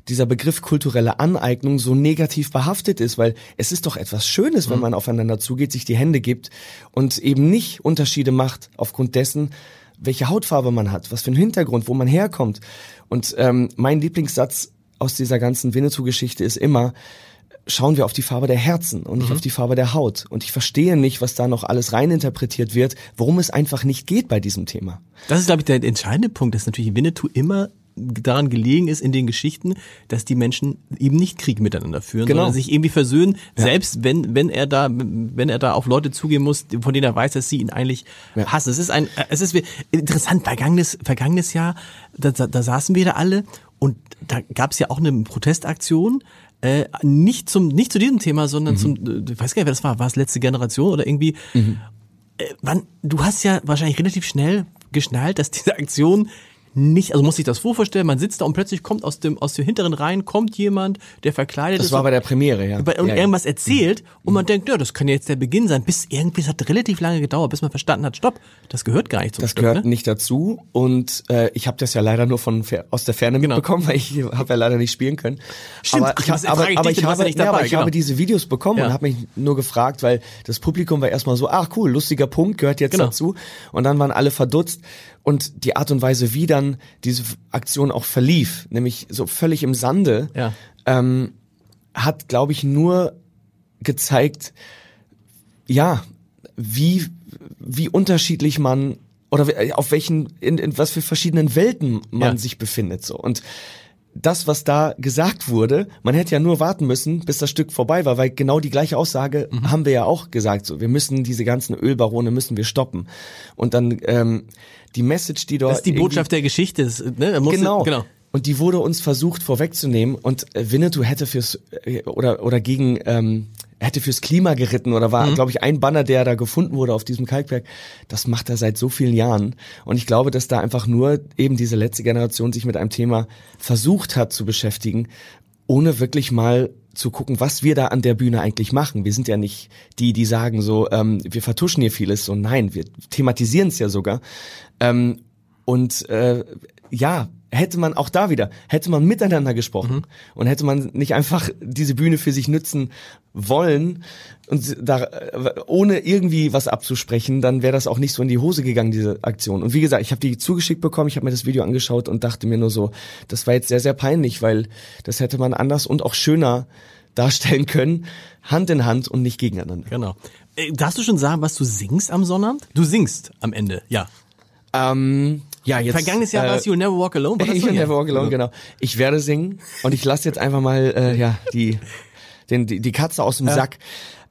dieser Begriff kulturelle Aneignung so negativ behaftet ist, weil es ist doch etwas Schönes, mhm. wenn man aufeinander zugeht, sich die Hände gibt und eben nicht Unterschiede macht aufgrund dessen, welche Hautfarbe man hat, was für einen Hintergrund, wo man herkommt. Und ähm, mein Lieblingssatz aus dieser ganzen Winnetou-Geschichte ist immer, schauen wir auf die Farbe der Herzen und nicht mhm. auf die Farbe der Haut. Und ich verstehe nicht, was da noch alles reininterpretiert wird, worum es einfach nicht geht bei diesem Thema. Das ist, glaube ich, der entscheidende Punkt, dass natürlich Winnetou immer daran gelegen ist in den Geschichten, dass die Menschen eben nicht Krieg miteinander führen, genau. sondern sich irgendwie versöhnen, ja. selbst wenn wenn er da wenn er da auf Leute zugehen muss, von denen er weiß, dass sie ihn eigentlich ja. hassen. Es ist ein es ist interessant vergangenes vergangenes Jahr, da, da, da saßen wir da alle und da gab es ja auch eine Protestaktion äh, nicht zum nicht zu diesem Thema, sondern mhm. zum ich weiß gar nicht, wer das war, war es letzte Generation oder irgendwie mhm. äh, wann du hast ja wahrscheinlich relativ schnell geschnallt, dass diese Aktion nicht, also muss sich das vorstellen, man sitzt da und plötzlich kommt aus dem, aus den hinteren Reihen kommt jemand, der verkleidet das ist. Das war bei der Premiere, ja. Und ja, irgendwas ja. erzählt mhm. und man denkt, ja, das kann jetzt der Beginn sein. Bis irgendwie, es hat relativ lange gedauert, bis man verstanden hat, stopp, das gehört gar nicht zum Das Stück, gehört ne? nicht dazu und äh, ich habe das ja leider nur von aus der Ferne genau. mitbekommen, weil ich habe ja leider nicht spielen können. Stimmt, aber ich, aber, aber ich, habe, ja, aber ich genau. habe diese Videos bekommen ja. und habe mich nur gefragt, weil das Publikum war erstmal so, ach cool, lustiger Punkt, gehört jetzt genau. dazu. Und dann waren alle verdutzt und die Art und Weise, wie dann diese Aktion auch verlief, nämlich so völlig im Sande, ja. ähm, hat, glaube ich, nur gezeigt, ja, wie, wie unterschiedlich man oder auf welchen, in, in was für verschiedenen Welten man ja. sich befindet, so. Und das, was da gesagt wurde, man hätte ja nur warten müssen, bis das Stück vorbei war, weil genau die gleiche Aussage mhm. haben wir ja auch gesagt. So, wir müssen diese ganzen Ölbarone müssen wir stoppen. Und dann ähm, die Message, die dort das ist die Botschaft der Geschichte. Ne? Musste, genau. genau. Und die wurde uns versucht vorwegzunehmen. Und Winnetou hätte fürs äh, oder oder gegen ähm, er hätte fürs Klima geritten oder war, mhm. glaube ich, ein Banner, der da gefunden wurde auf diesem Kalkberg. Das macht er seit so vielen Jahren. Und ich glaube, dass da einfach nur eben diese letzte Generation sich mit einem Thema versucht hat zu beschäftigen, ohne wirklich mal zu gucken, was wir da an der Bühne eigentlich machen. Wir sind ja nicht die, die sagen so, ähm, wir vertuschen hier vieles. So nein, wir thematisieren es ja sogar. Ähm, Und äh, ja, hätte man auch da wieder, hätte man miteinander gesprochen mhm. und hätte man nicht einfach diese Bühne für sich nützen wollen und da ohne irgendwie was abzusprechen, dann wäre das auch nicht so in die Hose gegangen diese Aktion. Und wie gesagt, ich habe die zugeschickt bekommen, ich habe mir das Video angeschaut und dachte mir nur so, das war jetzt sehr sehr peinlich, weil das hätte man anders und auch schöner darstellen können, Hand in Hand und nicht gegeneinander. Genau. Äh, darfst du schon sagen, was du singst am Sonnabend? Du singst am Ende, ja. Ähm, ja, jetzt. Vergangenes Jahr äh, war es You'll Never Walk Alone. War You'll Never Walk Alone, genau. Ich werde singen und ich lasse jetzt einfach mal äh, ja die, den, die, die Katze aus dem ja. Sack.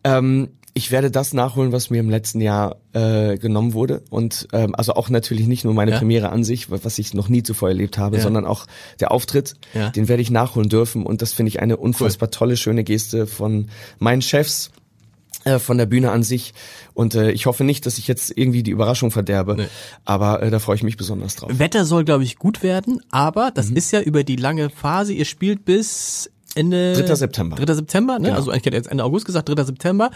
Ähm, ich werde das nachholen, was mir im letzten Jahr äh, genommen wurde und ähm, also auch natürlich nicht nur meine ja. Premiere an sich, was ich noch nie zuvor erlebt habe, ja. sondern auch der Auftritt, ja. den werde ich nachholen dürfen und das finde ich eine unfassbar cool. tolle, schöne Geste von meinen Chefs äh, von der Bühne an sich. Und äh, ich hoffe nicht, dass ich jetzt irgendwie die Überraschung verderbe. Nee. Aber äh, da freue ich mich besonders drauf. Wetter soll, glaube ich, gut werden, aber das mhm. ist ja über die lange Phase. Ihr spielt bis Ende 3. September. 3. September, ne? Genau. Also ich hätte jetzt Ende August gesagt, 3. September.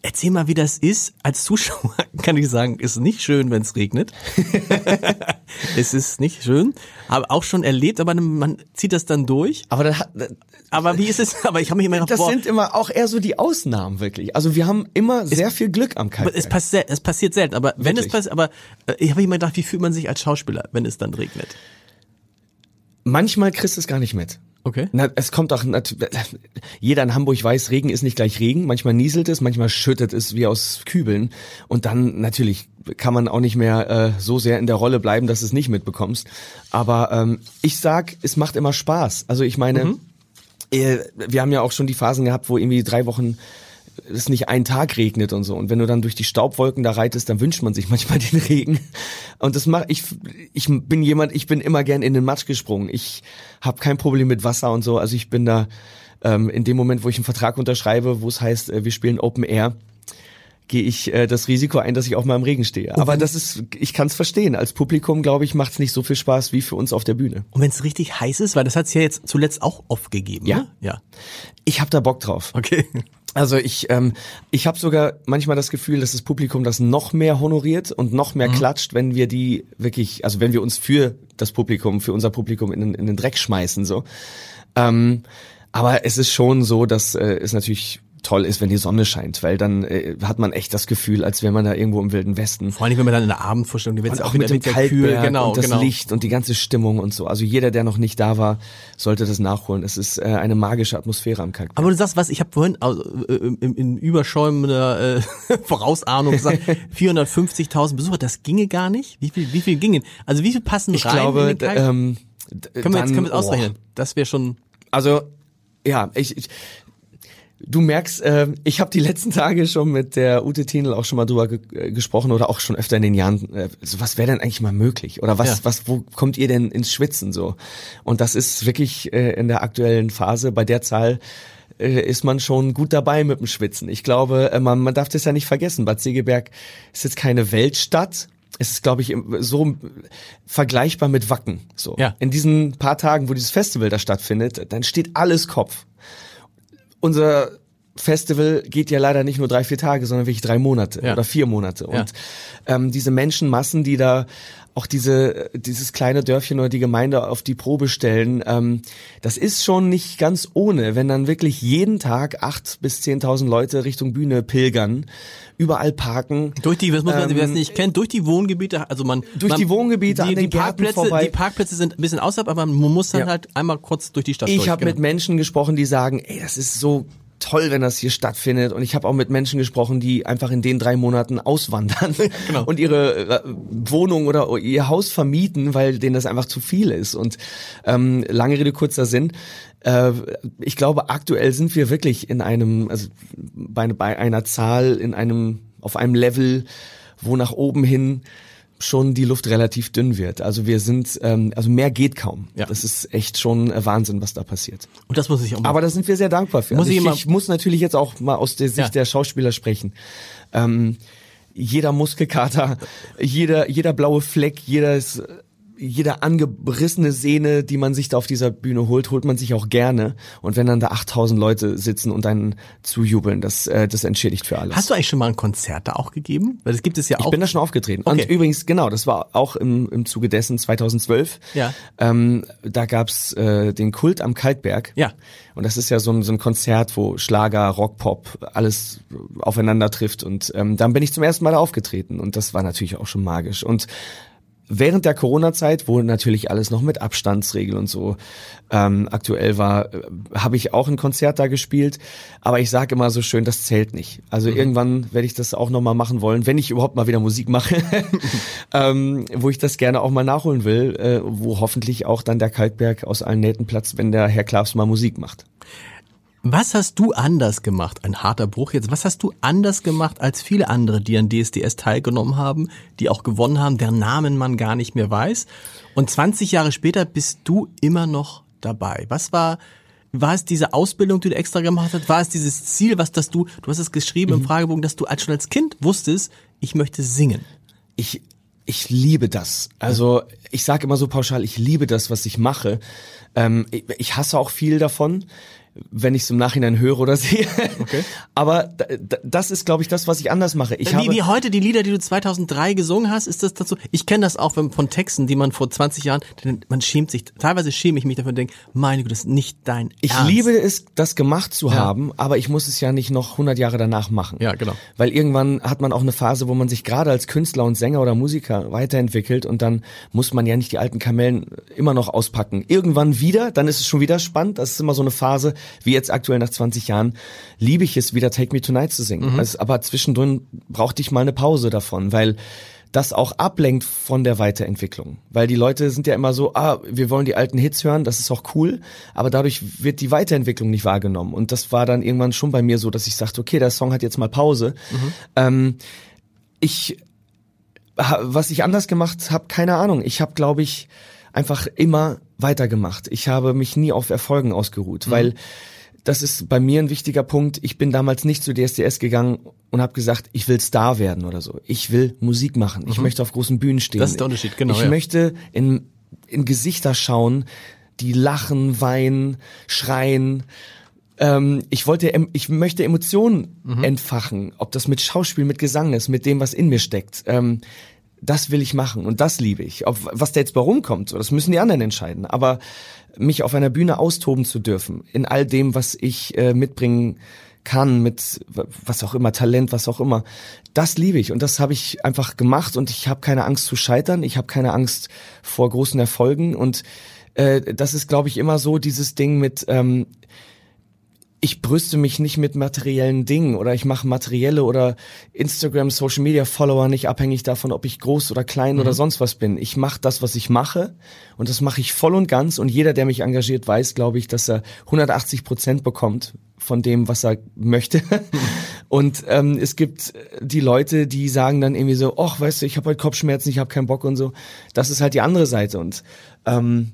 Erzähl mal, wie das ist. Als Zuschauer kann ich sagen, ist nicht schön, wenn es regnet. es ist nicht schön. Habe auch schon erlebt, aber man zieht das dann durch. Aber dann hat, aber wie ist es? Aber ich habe mich immer gedacht, Das boah, sind immer auch eher so die Ausnahmen wirklich. Also wir haben immer es, sehr viel Glück am Kaltberg. Es, passiert, es passiert selten. Aber wirklich? wenn es passiert, aber äh, ich habe immer gedacht, wie fühlt man sich als Schauspieler, wenn es dann regnet? Manchmal kriegst du es gar nicht mit. Okay. Na, es kommt auch, jeder in Hamburg weiß, Regen ist nicht gleich Regen. Manchmal nieselt es, manchmal schüttet es wie aus Kübeln. Und dann natürlich kann man auch nicht mehr äh, so sehr in der Rolle bleiben, dass du es nicht mitbekommst. Aber ähm, ich sag, es macht immer Spaß. Also ich meine, mhm. äh, wir haben ja auch schon die Phasen gehabt, wo irgendwie drei Wochen es nicht einen Tag regnet und so. Und wenn du dann durch die Staubwolken da reitest, dann wünscht man sich manchmal den Regen. Und das macht ich ich bin jemand, ich bin immer gern in den Matsch gesprungen. Ich habe kein Problem mit Wasser und so. Also ich bin da ähm, in dem Moment, wo ich einen Vertrag unterschreibe, wo es heißt, äh, wir spielen Open Air, gehe ich äh, das Risiko ein, dass ich auch mal im Regen stehe. Aber das ist, ich kann es verstehen. Als Publikum, glaube ich, macht es nicht so viel Spaß wie für uns auf der Bühne. Und wenn es richtig heiß ist, weil das hat es ja jetzt zuletzt auch oft gegeben. Ja, ne? ja. Ich habe da Bock drauf. Okay. Also ich, ähm, ich habe sogar manchmal das Gefühl, dass das Publikum das noch mehr honoriert und noch mehr mhm. klatscht, wenn wir die wirklich, also wenn wir uns für das Publikum, für unser Publikum in, in den Dreck schmeißen so. Ähm, aber es ist schon so, dass äh, es natürlich toll ist, wenn die Sonne scheint, weil dann äh, hat man echt das Gefühl, als wäre man da irgendwo im wilden Westen. Vor allem, wenn man dann in der Abendvorstellung, die wird auch mit dem Kaltberg genau, und das genau. Licht und die ganze Stimmung und so. Also jeder, der noch nicht da war, sollte das nachholen. Es ist äh, eine magische Atmosphäre am Kalkberg. Aber du sagst was, ich habe vorhin also, äh, in, in überschäumender äh, Vorausahnung gesagt, 450.000 Besucher, das ginge gar nicht. Wie viel, wie viel gingen? Also wie viel passen ich rein? Glaube, in den ähm, können wir jetzt können wir jetzt ausrechnen? Oh. Das wäre schon. Also ja, ich, ich Du merkst, äh, ich habe die letzten Tage schon mit der Ute Tinel auch schon mal drüber ge äh, gesprochen oder auch schon öfter in den Jahren. Äh, so, was wäre denn eigentlich mal möglich? Oder was, ja. was, wo kommt ihr denn ins Schwitzen so? Und das ist wirklich äh, in der aktuellen Phase bei der Zahl äh, ist man schon gut dabei mit dem Schwitzen. Ich glaube, äh, man, man darf das ja nicht vergessen. Bad Segeberg ist jetzt keine Weltstadt. Es ist, glaube ich, so vergleichbar mit Wacken. So. Ja. In diesen paar Tagen, wo dieses Festival da stattfindet, dann steht alles Kopf unser Festival geht ja leider nicht nur drei, vier Tage, sondern wirklich drei Monate ja. oder vier Monate. Und ja. ähm, diese Menschenmassen, die da auch diese dieses kleine Dörfchen oder die Gemeinde auf die Probe stellen, ähm, das ist schon nicht ganz ohne, wenn dann wirklich jeden Tag acht bis zehntausend Leute Richtung Bühne pilgern, überall parken. Durch die, was muss man, ähm, wer es nicht kennt, durch die Wohngebiete, also man durch man, die Wohngebiete die, an den die Parkplätze, vorbei. die Parkplätze sind ein bisschen außerhalb, aber man muss dann ja. halt einmal kurz durch die Stadt. Ich habe genau. mit Menschen gesprochen, die sagen, ey, das ist so toll, wenn das hier stattfindet. Und ich habe auch mit Menschen gesprochen, die einfach in den drei Monaten auswandern genau. und ihre äh, Wohnung oder ihr Haus vermieten, weil denen das einfach zu viel ist. Und ähm, lange Rede, kurzer Sinn. Äh, ich glaube, aktuell sind wir wirklich in einem, also bei, bei einer Zahl, in einem, auf einem Level, wo nach oben hin schon die Luft relativ dünn wird. Also wir sind, ähm, also mehr geht kaum. Ja. Das ist echt schon Wahnsinn, was da passiert. Und das muss ich auch mal. Aber da sind wir sehr dankbar für. Muss also ich, ich, ich, muss natürlich jetzt auch mal aus der Sicht ja. der Schauspieler sprechen. Ähm, jeder Muskelkater, jeder, jeder blaue Fleck, jedes jede angebrissene Sehne, die man sich da auf dieser Bühne holt, holt man sich auch gerne. Und wenn dann da 8000 Leute sitzen und einen zujubeln, das, äh, das entschädigt für alles. Hast du eigentlich schon mal ein Konzert da auch gegeben? Weil das gibt es ja auch. Ich bin da schon aufgetreten. Okay. Und übrigens, genau, das war auch im, im Zuge dessen 2012. Ja. Ähm, da gab's äh, den Kult am Kalkberg. Ja. Und das ist ja so ein, so ein Konzert, wo Schlager, Rock, Pop, alles aufeinander trifft. Und ähm, dann bin ich zum ersten Mal da aufgetreten. Und das war natürlich auch schon magisch. Und während der Corona-Zeit, wo natürlich alles noch mit Abstandsregeln und so ähm, aktuell war, äh, habe ich auch ein Konzert da gespielt. Aber ich sage immer so schön, das zählt nicht. Also mhm. irgendwann werde ich das auch nochmal machen wollen, wenn ich überhaupt mal wieder Musik mache, ähm, wo ich das gerne auch mal nachholen will, äh, wo hoffentlich auch dann der Kalkberg aus allen Nähten platzt, wenn der Herr Klaas mal Musik macht. Was hast du anders gemacht? Ein harter Bruch jetzt. Was hast du anders gemacht als viele andere, die an DSDS teilgenommen haben, die auch gewonnen haben, deren Namen man gar nicht mehr weiß? Und 20 Jahre später bist du immer noch dabei. Was war, war es diese Ausbildung, die du extra gemacht hast? War es dieses Ziel, was das du, du hast es geschrieben mhm. im Fragebogen, dass du als schon als Kind wusstest, ich möchte singen? Ich, ich liebe das. Also ich sage immer so pauschal, ich liebe das, was ich mache. Ähm, ich, ich hasse auch viel davon wenn ich es im Nachhinein höre oder sehe. Okay. Aber das ist, glaube ich, das, was ich anders mache. Ich wie, habe wie heute die Lieder, die du 2003 gesungen hast, ist das dazu? Ich kenne das auch von Texten, die man vor 20 Jahren, man schämt sich, teilweise schäme ich mich dafür und denke, meine Güte, das ist nicht dein Ich Ernst. liebe es, das gemacht zu ja. haben, aber ich muss es ja nicht noch 100 Jahre danach machen. Ja, genau. Weil irgendwann hat man auch eine Phase, wo man sich gerade als Künstler und Sänger oder Musiker weiterentwickelt und dann muss man ja nicht die alten Kamellen immer noch auspacken. Irgendwann wieder, dann ist es schon wieder spannend. Das ist immer so eine Phase, wie jetzt aktuell nach 20 Jahren, liebe ich es wieder Take Me Tonight zu singen. Mhm. Also, aber zwischendrin brauchte ich mal eine Pause davon, weil das auch ablenkt von der Weiterentwicklung. Weil die Leute sind ja immer so, ah, wir wollen die alten Hits hören, das ist auch cool, aber dadurch wird die Weiterentwicklung nicht wahrgenommen. Und das war dann irgendwann schon bei mir so, dass ich sagte, okay, der Song hat jetzt mal Pause. Mhm. Ähm, ich, was ich anders gemacht habe, keine Ahnung. Ich habe, glaube ich, einfach immer weitergemacht. Ich habe mich nie auf Erfolgen ausgeruht, mhm. weil das ist bei mir ein wichtiger Punkt. Ich bin damals nicht zu DSDS gegangen und habe gesagt, ich will Star werden oder so. Ich will Musik machen. Ich mhm. möchte auf großen Bühnen stehen. Das ist der Unterschied, genau. Ich ja. möchte in, in Gesichter schauen, die lachen, weinen, schreien. Ähm, ich wollte, ich möchte Emotionen mhm. entfachen, ob das mit Schauspiel, mit Gesang ist, mit dem, was in mir steckt. Ähm, das will ich machen und das liebe ich. Ob, was da jetzt bei rumkommt, das müssen die anderen entscheiden. Aber mich auf einer Bühne austoben zu dürfen, in all dem, was ich äh, mitbringen kann, mit was auch immer, Talent, was auch immer, das liebe ich und das habe ich einfach gemacht und ich habe keine Angst zu scheitern, ich habe keine Angst vor großen Erfolgen und äh, das ist, glaube ich, immer so dieses Ding mit, ähm, ich brüste mich nicht mit materiellen Dingen oder ich mache materielle oder Instagram, Social Media Follower nicht abhängig davon, ob ich groß oder klein mhm. oder sonst was bin. Ich mache das, was ich mache und das mache ich voll und ganz und jeder, der mich engagiert, weiß, glaube ich, dass er 180 Prozent bekommt von dem, was er möchte. und ähm, es gibt die Leute, die sagen dann irgendwie so, ach, weißt du, ich habe heute Kopfschmerzen, ich habe keinen Bock und so. Das ist halt die andere Seite und ähm,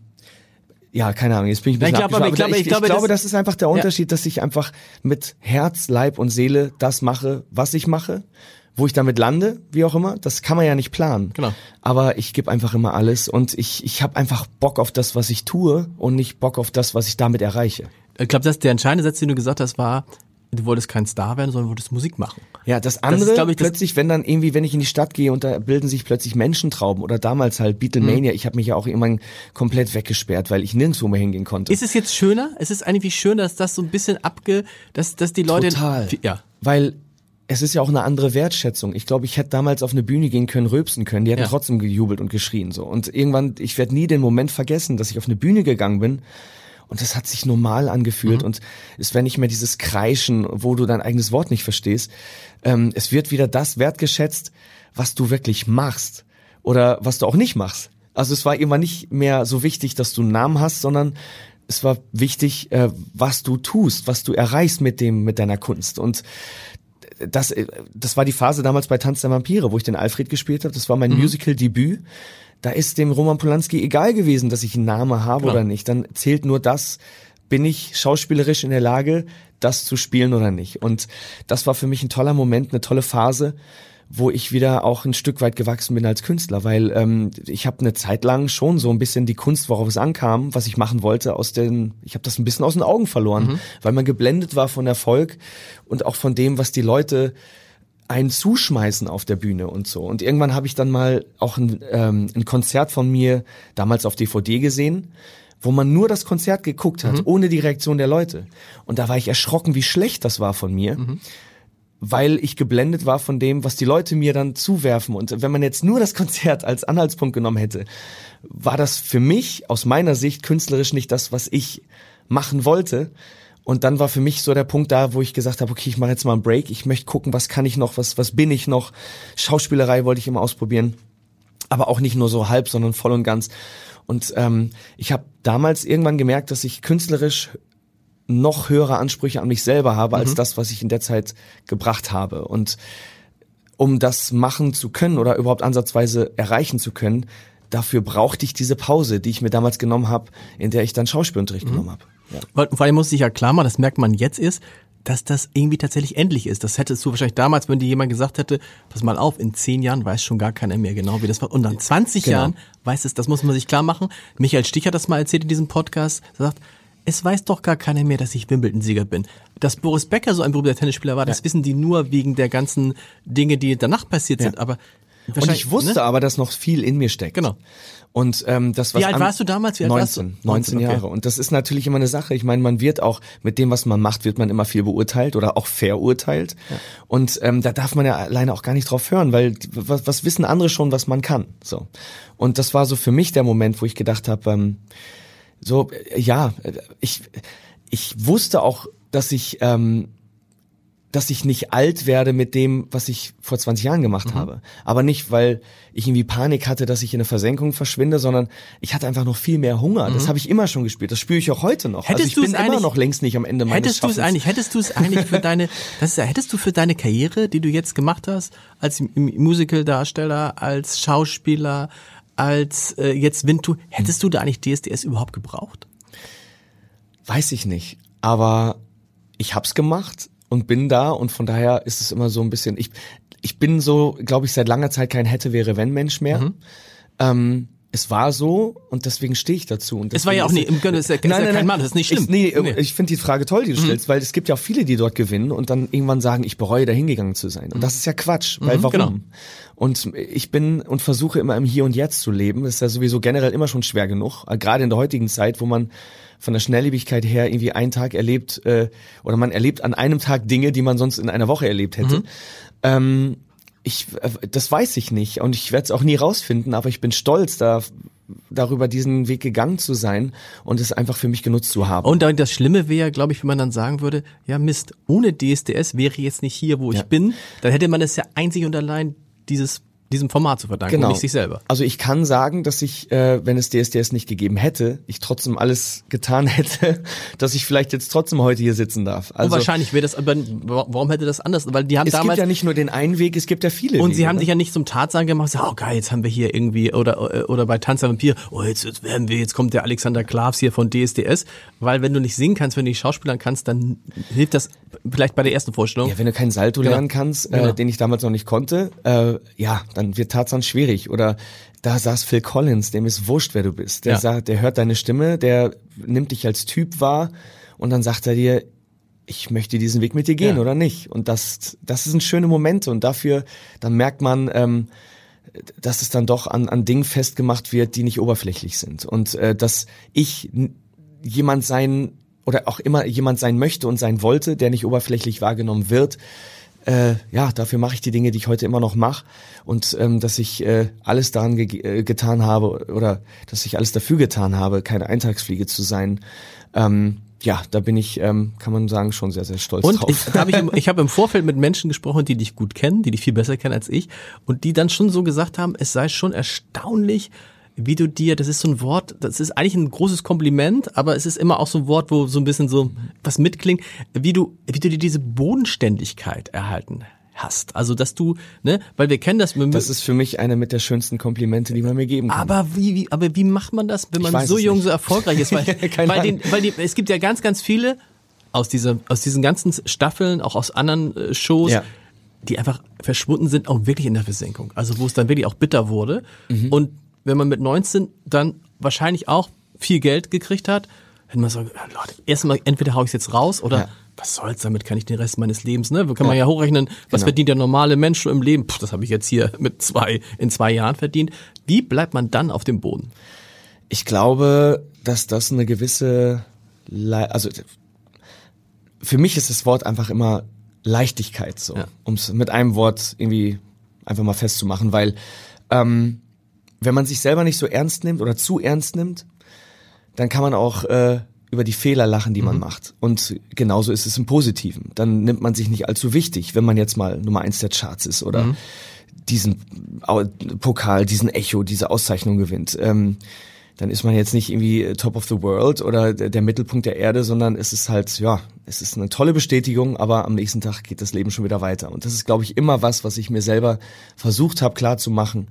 ja, keine Ahnung, jetzt bin ich ein bisschen ich, glaube, ich, glaube, ich, ich, glaube, ich glaube, das, das ist einfach der Unterschied, ja. dass ich einfach mit Herz, Leib und Seele das mache, was ich mache. Wo ich damit lande, wie auch immer, das kann man ja nicht planen. Genau. Aber ich gebe einfach immer alles und ich, ich habe einfach Bock auf das, was ich tue und nicht Bock auf das, was ich damit erreiche. Ich glaube, das der entscheidende Satz, den du gesagt hast, war, du wolltest kein Star werden, sondern wolltest Musik machen. Ja, das andere, das ist, ich, plötzlich, wenn dann irgendwie, wenn ich in die Stadt gehe und da bilden sich plötzlich Menschentrauben oder damals halt Beatlemania, mhm. ich habe mich ja auch irgendwann komplett weggesperrt, weil ich nirgendwo mehr hingehen konnte. Ist es jetzt schöner? Es ist eigentlich schön, dass das so ein bisschen abge, dass, dass die Leute... Total. Ja. Weil es ist ja auch eine andere Wertschätzung. Ich glaube, ich hätte damals auf eine Bühne gehen können, röpsen können. Die hätten ja. trotzdem gejubelt und geschrien so. Und irgendwann, ich werde nie den Moment vergessen, dass ich auf eine Bühne gegangen bin und das hat sich normal angefühlt mhm. und es wäre nicht mehr dieses Kreischen, wo du dein eigenes Wort nicht verstehst. Ähm, es wird wieder das wertgeschätzt, was du wirklich machst oder was du auch nicht machst. Also es war immer nicht mehr so wichtig, dass du einen Namen hast, sondern es war wichtig, äh, was du tust, was du erreichst mit dem, mit deiner Kunst. Und das, äh, das war die Phase damals bei Tanz der Vampire, wo ich den Alfred gespielt habe. Das war mein mhm. Musical-Debüt da ist dem Roman Polanski egal gewesen, dass ich einen Namen habe Klar. oder nicht. Dann zählt nur das, bin ich schauspielerisch in der Lage, das zu spielen oder nicht. Und das war für mich ein toller Moment, eine tolle Phase, wo ich wieder auch ein Stück weit gewachsen bin als Künstler, weil ähm, ich habe eine Zeit lang schon so ein bisschen die Kunst, worauf es ankam, was ich machen wollte, aus den, ich habe das ein bisschen aus den Augen verloren, mhm. weil man geblendet war von Erfolg und auch von dem, was die Leute einen zuschmeißen auf der Bühne und so. Und irgendwann habe ich dann mal auch ein, ähm, ein Konzert von mir damals auf DVD gesehen wo man nur das Konzert geguckt hat, mhm. ohne die Reaktion der Leute. Und da war ich erschrocken, wie schlecht das war von mir. Mhm weil ich geblendet war von dem, was die Leute mir dann zuwerfen. Und wenn man jetzt nur das Konzert als Anhaltspunkt genommen hätte, war das für mich aus meiner Sicht künstlerisch nicht das, was ich machen wollte. Und dann war für mich so der Punkt da, wo ich gesagt habe, okay, ich mache jetzt mal einen Break. Ich möchte gucken, was kann ich noch, was, was bin ich noch. Schauspielerei wollte ich immer ausprobieren. Aber auch nicht nur so halb, sondern voll und ganz. Und ähm, ich habe damals irgendwann gemerkt, dass ich künstlerisch noch höhere Ansprüche an mich selber habe als mhm. das, was ich in der Zeit gebracht habe. Und um das machen zu können oder überhaupt ansatzweise erreichen zu können, dafür brauchte ich diese Pause, die ich mir damals genommen habe, in der ich dann Schauspielunterricht mhm. genommen habe. Ja. Vor allem muss ich ja klar machen, das merkt man jetzt ist, dass das irgendwie tatsächlich endlich ist. Das hättest du wahrscheinlich damals, wenn dir jemand gesagt hätte, pass mal auf, in zehn Jahren weiß schon gar keiner mehr genau, wie das war. Und dann 20 genau. Jahren weiß es, das muss man sich klar machen. Michael Stich hat das mal erzählt in diesem Podcast, sagt, es weiß doch gar keiner mehr, dass ich Wimbledon-Sieger bin. Dass Boris Becker so ein berühmter Tennisspieler war, ja. das wissen die nur wegen der ganzen Dinge, die danach passiert ja. sind. Aber und ich wusste ne? aber, dass noch viel in mir steckt. Genau. Und ähm, das was Wie alt warst du damals? Wie alt 19, warst du? 19 okay. Jahre. Und das ist natürlich immer eine Sache. Ich meine, man wird auch mit dem, was man macht, wird man immer viel beurteilt oder auch verurteilt. Ja. Und ähm, da darf man ja alleine auch gar nicht drauf hören, weil was, was wissen andere schon, was man kann. So. Und das war so für mich der Moment, wo ich gedacht habe, ähm, so, ja, ich, ich wusste auch, dass ich, ähm, dass ich nicht alt werde mit dem, was ich vor 20 Jahren gemacht mhm. habe. Aber nicht, weil ich irgendwie Panik hatte, dass ich in eine Versenkung verschwinde, sondern ich hatte einfach noch viel mehr Hunger. Mhm. Das habe ich immer schon gespürt. Das spüre ich auch heute noch. Hättest also ich bin immer noch längst nicht am Ende meines hättest Schaffens. Du's eigentlich, hättest du es eigentlich für deine, das ist ja, hättest du für deine Karriere, die du jetzt gemacht hast, als Musicaldarsteller, als Schauspieler, als äh, jetzt Wintu. Hättest du da eigentlich DSDS überhaupt gebraucht? Weiß ich nicht. Aber ich hab's gemacht und bin da und von daher ist es immer so ein bisschen, ich, ich bin so, glaube ich, seit langer Zeit kein hätte, wäre, wenn Mensch mehr. Mhm. Ähm, es war so und deswegen stehe ich dazu. Und es war ja auch nicht, im Gönne ist ja, nein, nein, ja kein Mann, das ist nicht schlimm. Ich, nee, nee. ich finde die Frage toll, die du mhm. stellst, weil es gibt ja auch viele, die dort gewinnen und dann irgendwann sagen, ich bereue, da hingegangen zu sein. Und das ist ja Quatsch, weil mhm, warum? Genau. Und ich bin und versuche immer im Hier und Jetzt zu leben. Das ist ja sowieso generell immer schon schwer genug, äh, gerade in der heutigen Zeit, wo man von der Schnelllebigkeit her irgendwie einen Tag erlebt äh, oder man erlebt an einem Tag Dinge, die man sonst in einer Woche erlebt hätte. Mhm. Ähm, ich, äh, das weiß ich nicht und ich werde es auch nie rausfinden, aber ich bin stolz da, darüber, diesen Weg gegangen zu sein und es einfach für mich genutzt zu haben. Und das Schlimme wäre, glaube ich, wenn man dann sagen würde, ja Mist, ohne DSDS wäre ich jetzt nicht hier, wo ja. ich bin, dann hätte man es ja einzig und allein dieses diesem Format zu verdanken genau. und nicht sich selber. Also ich kann sagen, dass ich, äh, wenn es DSDS nicht gegeben hätte, ich trotzdem alles getan hätte, dass ich vielleicht jetzt trotzdem heute hier sitzen darf. Also, und wahrscheinlich wäre das, aber warum hätte das anders? Weil die haben es damals. Es gibt ja nicht nur den einen Weg, es gibt ja viele. Und Wege, sie haben ne? sich ja nicht zum Tatsagen gemacht, so, oh geil, jetzt haben wir hier irgendwie, oder, oder bei Tanz der Vampir, oh jetzt, jetzt werden wir, jetzt kommt der Alexander Klavs hier von DSDS. Weil wenn du nicht singen kannst, wenn du nicht schauspielern kannst, dann hilft das vielleicht bei der ersten Vorstellung. Ja, wenn du keinen Salto genau. lernen kannst, äh, genau. den ich damals noch nicht konnte, äh, ja, dann wird Tarzan schwierig. Oder da saß Phil Collins, dem ist wurscht, wer du bist. Der ja. sagt, der hört deine Stimme, der nimmt dich als Typ wahr und dann sagt er dir, ich möchte diesen Weg mit dir gehen ja. oder nicht. Und das, das sind schöne Momente und dafür, dann merkt man, ähm, dass es dann doch an, an Dingen festgemacht wird, die nicht oberflächlich sind. Und äh, dass ich jemand sein oder auch immer jemand sein möchte und sein wollte, der nicht oberflächlich wahrgenommen wird, äh, ja, dafür mache ich die Dinge, die ich heute immer noch mache und ähm, dass ich äh, alles daran ge äh, getan habe oder dass ich alles dafür getan habe, keine Eintagsfliege zu sein. Ähm, ja, da bin ich, ähm, kann man sagen, schon sehr, sehr stolz und drauf. Ich, hab ich, im, ich habe im Vorfeld mit Menschen gesprochen, die dich gut kennen, die dich viel besser kennen als ich und die dann schon so gesagt haben, es sei schon erstaunlich, wie du dir, das ist so ein Wort, das ist eigentlich ein großes Kompliment, aber es ist immer auch so ein Wort, wo so ein bisschen so was mitklingt, wie du, wie du dir diese Bodenständigkeit erhalten hast. Also, dass du, ne, weil wir kennen das. Das ist für mich eine mit der schönsten Komplimente, die man mir geben kann. Aber wie, wie aber wie macht man das, wenn man so jung, so erfolgreich ist? Weil, weil, den, weil die, es gibt ja ganz, ganz viele aus dieser, aus diesen ganzen Staffeln, auch aus anderen äh, Shows, ja. die einfach verschwunden sind, auch wirklich in der Versenkung. Also wo es dann wirklich auch bitter wurde. Mhm. Und wenn man mit 19 dann wahrscheinlich auch viel Geld gekriegt hat, hätte man sagen, ja, Leute, erstmal entweder hau ich es jetzt raus oder Ja. was soll's, damit kann ich den Rest meines Lebens, ne? Kann man ja hochrechnen, was Genau. verdient der normale Mensch so im Leben? Puh, das habe ich jetzt hier mit zwei, in zwei Jahren verdient. Wie bleibt man dann auf dem Boden? Ich glaube, dass das eine gewisse, Le also für mich ist das Wort einfach immer Leichtigkeit, so, Ja. um es mit einem Wort irgendwie einfach mal festzumachen, weil ähm, wenn man sich selber nicht so ernst nimmt oder zu ernst nimmt, dann kann man auch äh, über die Fehler lachen, die man macht. Und genauso ist es im Positiven. Dann nimmt man sich nicht allzu wichtig, wenn man jetzt mal Nummer eins der Charts ist oder diesen Au- Pokal, diesen Echo, diese Auszeichnung gewinnt. Ähm, dann ist man jetzt nicht irgendwie äh, Top of the World oder der, der Mittelpunkt der Erde, sondern es ist halt, ja, es ist eine tolle Bestätigung, aber am nächsten Tag geht das Leben schon wieder weiter. Und das ist, glaube ich, immer was, was ich mir selber versucht habe klarzumachen.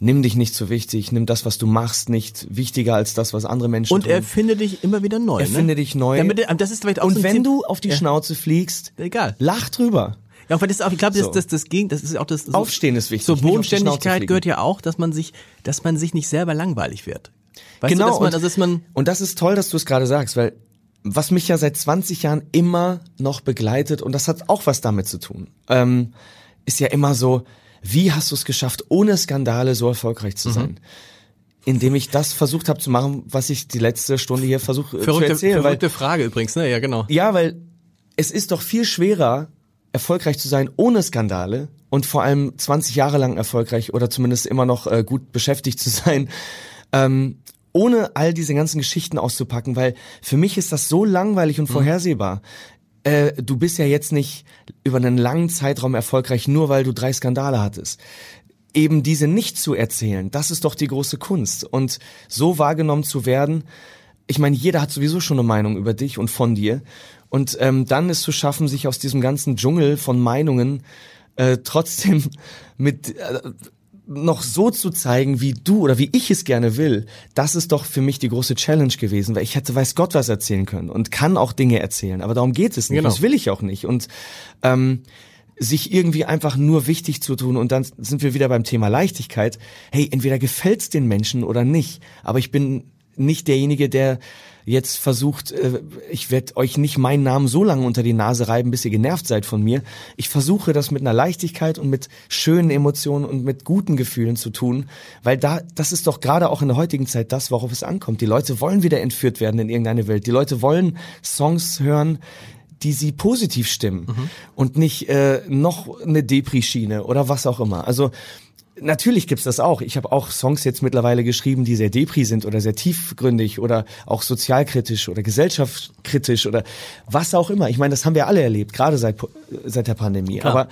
Nimm dich nicht so wichtig, nimm das, was du machst, nicht wichtiger als das, was andere Menschen Und tun. erfinde dich immer wieder neu. Erfinde ne? dich neu. Damit, das ist vielleicht auch so Und ein wenn Tipp- du auf die Ja. Schnauze fliegst, Egal. lach drüber. Ja, und das ist auch, ich glaube, das, So. das, das ging, das ist auch das. So, Aufstehen ist wichtig, Schnauze Bodenständigkeit gehört ja auch, dass man sich, dass man sich nicht selber langweilig wird. Weißt genau. du, dass man, und, also, dass man, und das ist toll, dass du es gerade sagst, weil was mich ja seit 20 Jahren immer noch begleitet, und das hat auch was damit zu tun, ähm, ist ja immer so, wie hast du es geschafft, ohne Skandale so erfolgreich Mhm. zu sein? Indem ich das versucht habe zu machen, was ich die letzte Stunde hier versuche äh, zu verrückte, erzählen. Weil, verrückte Frage übrigens, ne? Ja, genau. ja, weil es ist doch viel schwerer, erfolgreich zu sein ohne Skandale und vor allem 20 Jahre lang erfolgreich oder zumindest immer noch äh, gut beschäftigt zu sein, ähm, ohne all diese ganzen Geschichten auszupacken, weil für mich ist das so langweilig und vorhersehbar. Äh, du bist ja jetzt nicht über einen langen Zeitraum erfolgreich, nur weil du drei Skandale hattest. Eben diese nicht zu erzählen, das ist doch die große Kunst. Und so wahrgenommen zu werden, ich meine, jeder hat sowieso schon eine Meinung über dich und von dir. Und ähm, dann ist zu schaffen, sich aus diesem ganzen Dschungel von Meinungen äh, trotzdem mit äh, noch so zu zeigen, wie du oder wie ich es gerne will, das ist doch für mich die große Challenge gewesen, weil ich hätte weiß Gott was erzählen können und kann auch Dinge erzählen, aber darum geht es nicht, Genau. das will ich auch nicht und ähm, sich irgendwie einfach nur wichtig zu tun und dann sind wir wieder beim Thema Leichtigkeit. Hey, entweder gefällt's den Menschen oder nicht, aber ich bin nicht derjenige, der jetzt versucht, äh, ich werde euch nicht meinen Namen so lange unter die Nase reiben, bis ihr genervt seid von mir. Ich versuche das mit einer Leichtigkeit und mit schönen Emotionen und mit guten Gefühlen zu tun, weil da, das ist doch gerade auch in der heutigen Zeit das, worauf es ankommt. Die Leute wollen wieder entführt werden in irgendeine Welt. Die Leute wollen Songs hören, die sie positiv stimmen und nicht äh, noch eine Depri-Schiene oder was auch immer. Also Natürlich gibt's das auch. Ich habe auch Songs jetzt mittlerweile geschrieben, die sehr depri sind oder sehr tiefgründig oder auch sozialkritisch oder gesellschaftskritisch oder was auch immer. Ich meine, das haben wir alle erlebt, gerade seit, seit der Pandemie. Klar. Aber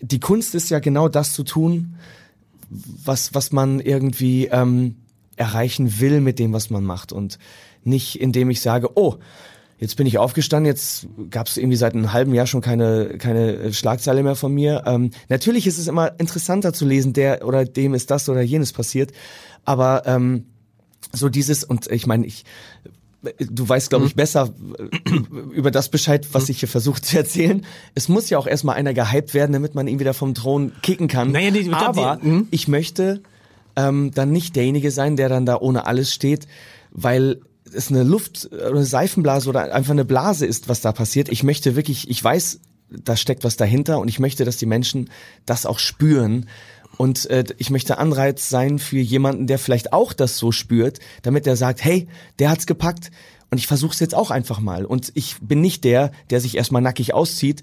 die Kunst ist ja genau das zu tun, was, was man irgendwie ähm, erreichen will mit dem, was man macht. Und nicht indem ich sage, oh, Jetzt bin ich aufgestanden, jetzt gab es irgendwie seit einem halben Jahr schon keine, keine Schlagzeile mehr von mir. Ähm, natürlich ist es immer interessanter zu lesen, der oder dem ist das oder jenes passiert. Aber ähm, so dieses, und ich meine, ich du weißt, glaube ich, besser äh, über das Bescheid, was ich hier versuche zu erzählen. Es muss ja auch erstmal einer gehypt werden, damit man ihn wieder vom Thron kicken kann. Naja, glaub, Aber mhm. ich möchte ähm, dann nicht derjenige sein, der dann da ohne alles steht, weil es eine Luft oder eine Seifenblase oder einfach eine Blase ist, was da passiert. Ich möchte wirklich, ich weiß, da steckt was dahinter und ich möchte, dass die Menschen das auch spüren. Und äh, ich möchte Anreiz sein für jemanden, der vielleicht auch das so spürt, damit er sagt, hey, der hat's gepackt und ich versuche es jetzt auch einfach mal. Und ich bin nicht der, der sich erstmal nackig auszieht,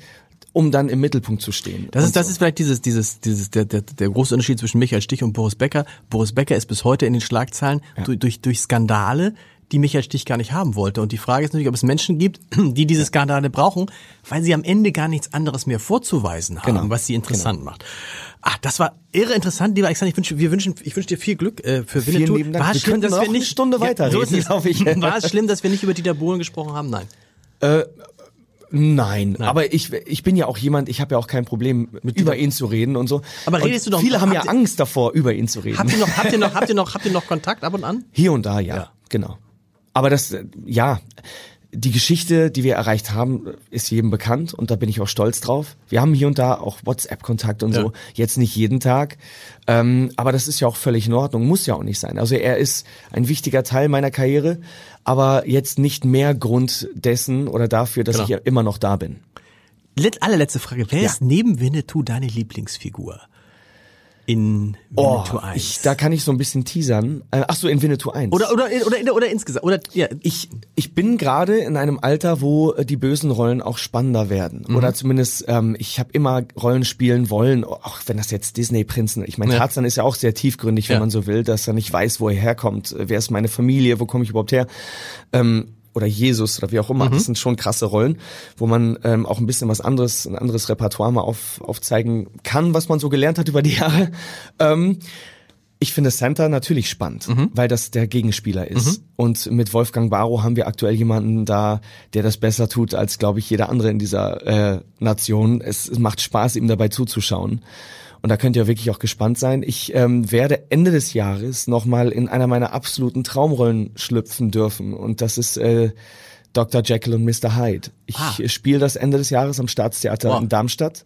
um dann im Mittelpunkt zu stehen. Das ist, das so. ist vielleicht dieses, dieses, dieses, der, der, der große Unterschied zwischen Michael Stich und Boris Becker. Boris Becker ist bis heute in den Schlagzeilen durch, durch, durch Skandale, die Michael Stich gar nicht haben wollte. Und die Frage ist natürlich, ob es Menschen gibt, die diese Skandale brauchen, weil sie am Ende gar nichts anderes mehr vorzuweisen haben, Genau. was sie interessant macht. Ah, das war irre interessant, lieber Alexander. Ich wünsche, wir wünschen, ich wünsche dir viel Glück äh, für Vielen Winnetou. lieben Dank. War es schlimm, dass noch wir eine nicht Stunde weiterreden, so ist es. glaub ich. War es schlimm, dass wir nicht über Dieter Bohlen gesprochen haben? Nein. Nein, aber ich, ich bin ja auch jemand, ich habe ja auch kein Problem, über ihn zu reden und so. Aber und redest du doch- Viele haben ja Angst davor, über ihn zu reden. Habt ihr noch, habt ihr noch, habt ihr noch, habt ihr noch Kontakt ab und an? Hier und da, ja, Ja. genau. Aber das, äh, ja, die Geschichte, die wir erreicht haben, ist jedem bekannt und da bin ich auch stolz drauf. Wir haben hier und da auch WhatsApp-Kontakt und ja. so, jetzt nicht jeden Tag, ähm, aber das ist ja auch völlig in Ordnung, muss ja auch nicht sein. Also er ist ein wichtiger Teil meiner Karriere, aber jetzt nicht mehr Grund dessen oder dafür, dass genau. ich ja immer noch da bin. Let allerletzte Frage, wer ja. ist neben Winnetou deine Lieblingsfigur? In Winnetou oh, 1? Ich, da kann ich so ein bisschen teasern. Äh, ach so, in Winnetou 1. Oder, oder, oder, oder, oder insgesamt. Oder, ja. ich, ich bin gerade in einem Alter, wo äh, die bösen Rollen auch spannender werden. Mhm. Oder zumindest, ähm, ich habe immer Rollen spielen wollen, auch wenn das jetzt Disney-Prinzen, ich meine, ja. Tarzan ist ja auch sehr tiefgründig, wenn ja. man so will, dass er nicht weiß, wo er herkommt, wer ist meine Familie, wo komme ich überhaupt her. Ähm, oder Jesus oder wie auch immer. Mhm. Das sind schon krasse Rollen, wo man ähm, auch ein bisschen was anderes, ein anderes Repertoire mal auf, aufzeigen kann, was man so gelernt hat über die Jahre. Ähm, ich finde Santa natürlich spannend, mhm. weil das der Gegenspieler ist. Mhm. Und mit Wolfgang Barrow haben wir aktuell jemanden da, der das besser tut als, glaube ich, jeder andere in dieser äh, Nation. Es, es macht Spaß, ihm dabei zuzuschauen. Und da könnt ihr wirklich auch gespannt sein. Ich ähm, werde Ende des Jahres nochmal in einer meiner absoluten Traumrollen schlüpfen dürfen. Und das ist äh, Dr. Jekyll und Mr. Hyde. Ich ah. spiele das Ende des Jahres am Staatstheater wow. in Darmstadt.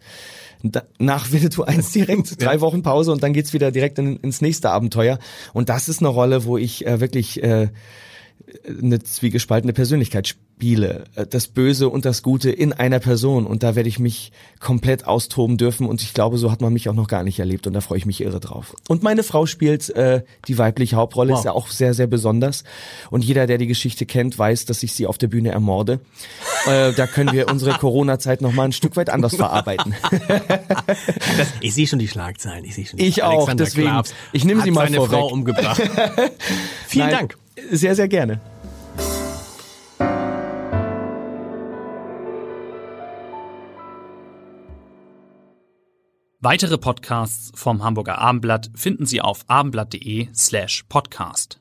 Da, nach Winnetou 1 direkt, drei Wochen Pause und dann geht's wieder direkt in, ins nächste Abenteuer. Und das ist eine Rolle, wo ich äh, wirklich äh, eine zwiegespaltene Persönlichkeit spiele. Äh, das Böse und das Gute in einer Person. Und da werde ich mich komplett austoben dürfen. Und ich glaube, so hat man mich auch noch gar nicht erlebt. Und da freue ich mich irre drauf. Und meine Frau spielt äh, die weibliche Hauptrolle. Wow. Ist ja auch sehr, sehr besonders. Und jeder, der die Geschichte kennt, weiß, dass ich sie auf der Bühne ermorde. äh, da können wir unsere Corona-Zeit noch mal ein Stück weit anders verarbeiten. das, ich sehe schon die Schlagzeilen. Ich sehe schon. Die ich auch. Deswegen. Klaps ich nehme sie mal seine vorweg. Frau umgebracht. Vielen Nein. Dank. Sehr, sehr gerne. Weitere Podcasts vom Hamburger Abendblatt finden Sie auf abendblatt.de slash podcast.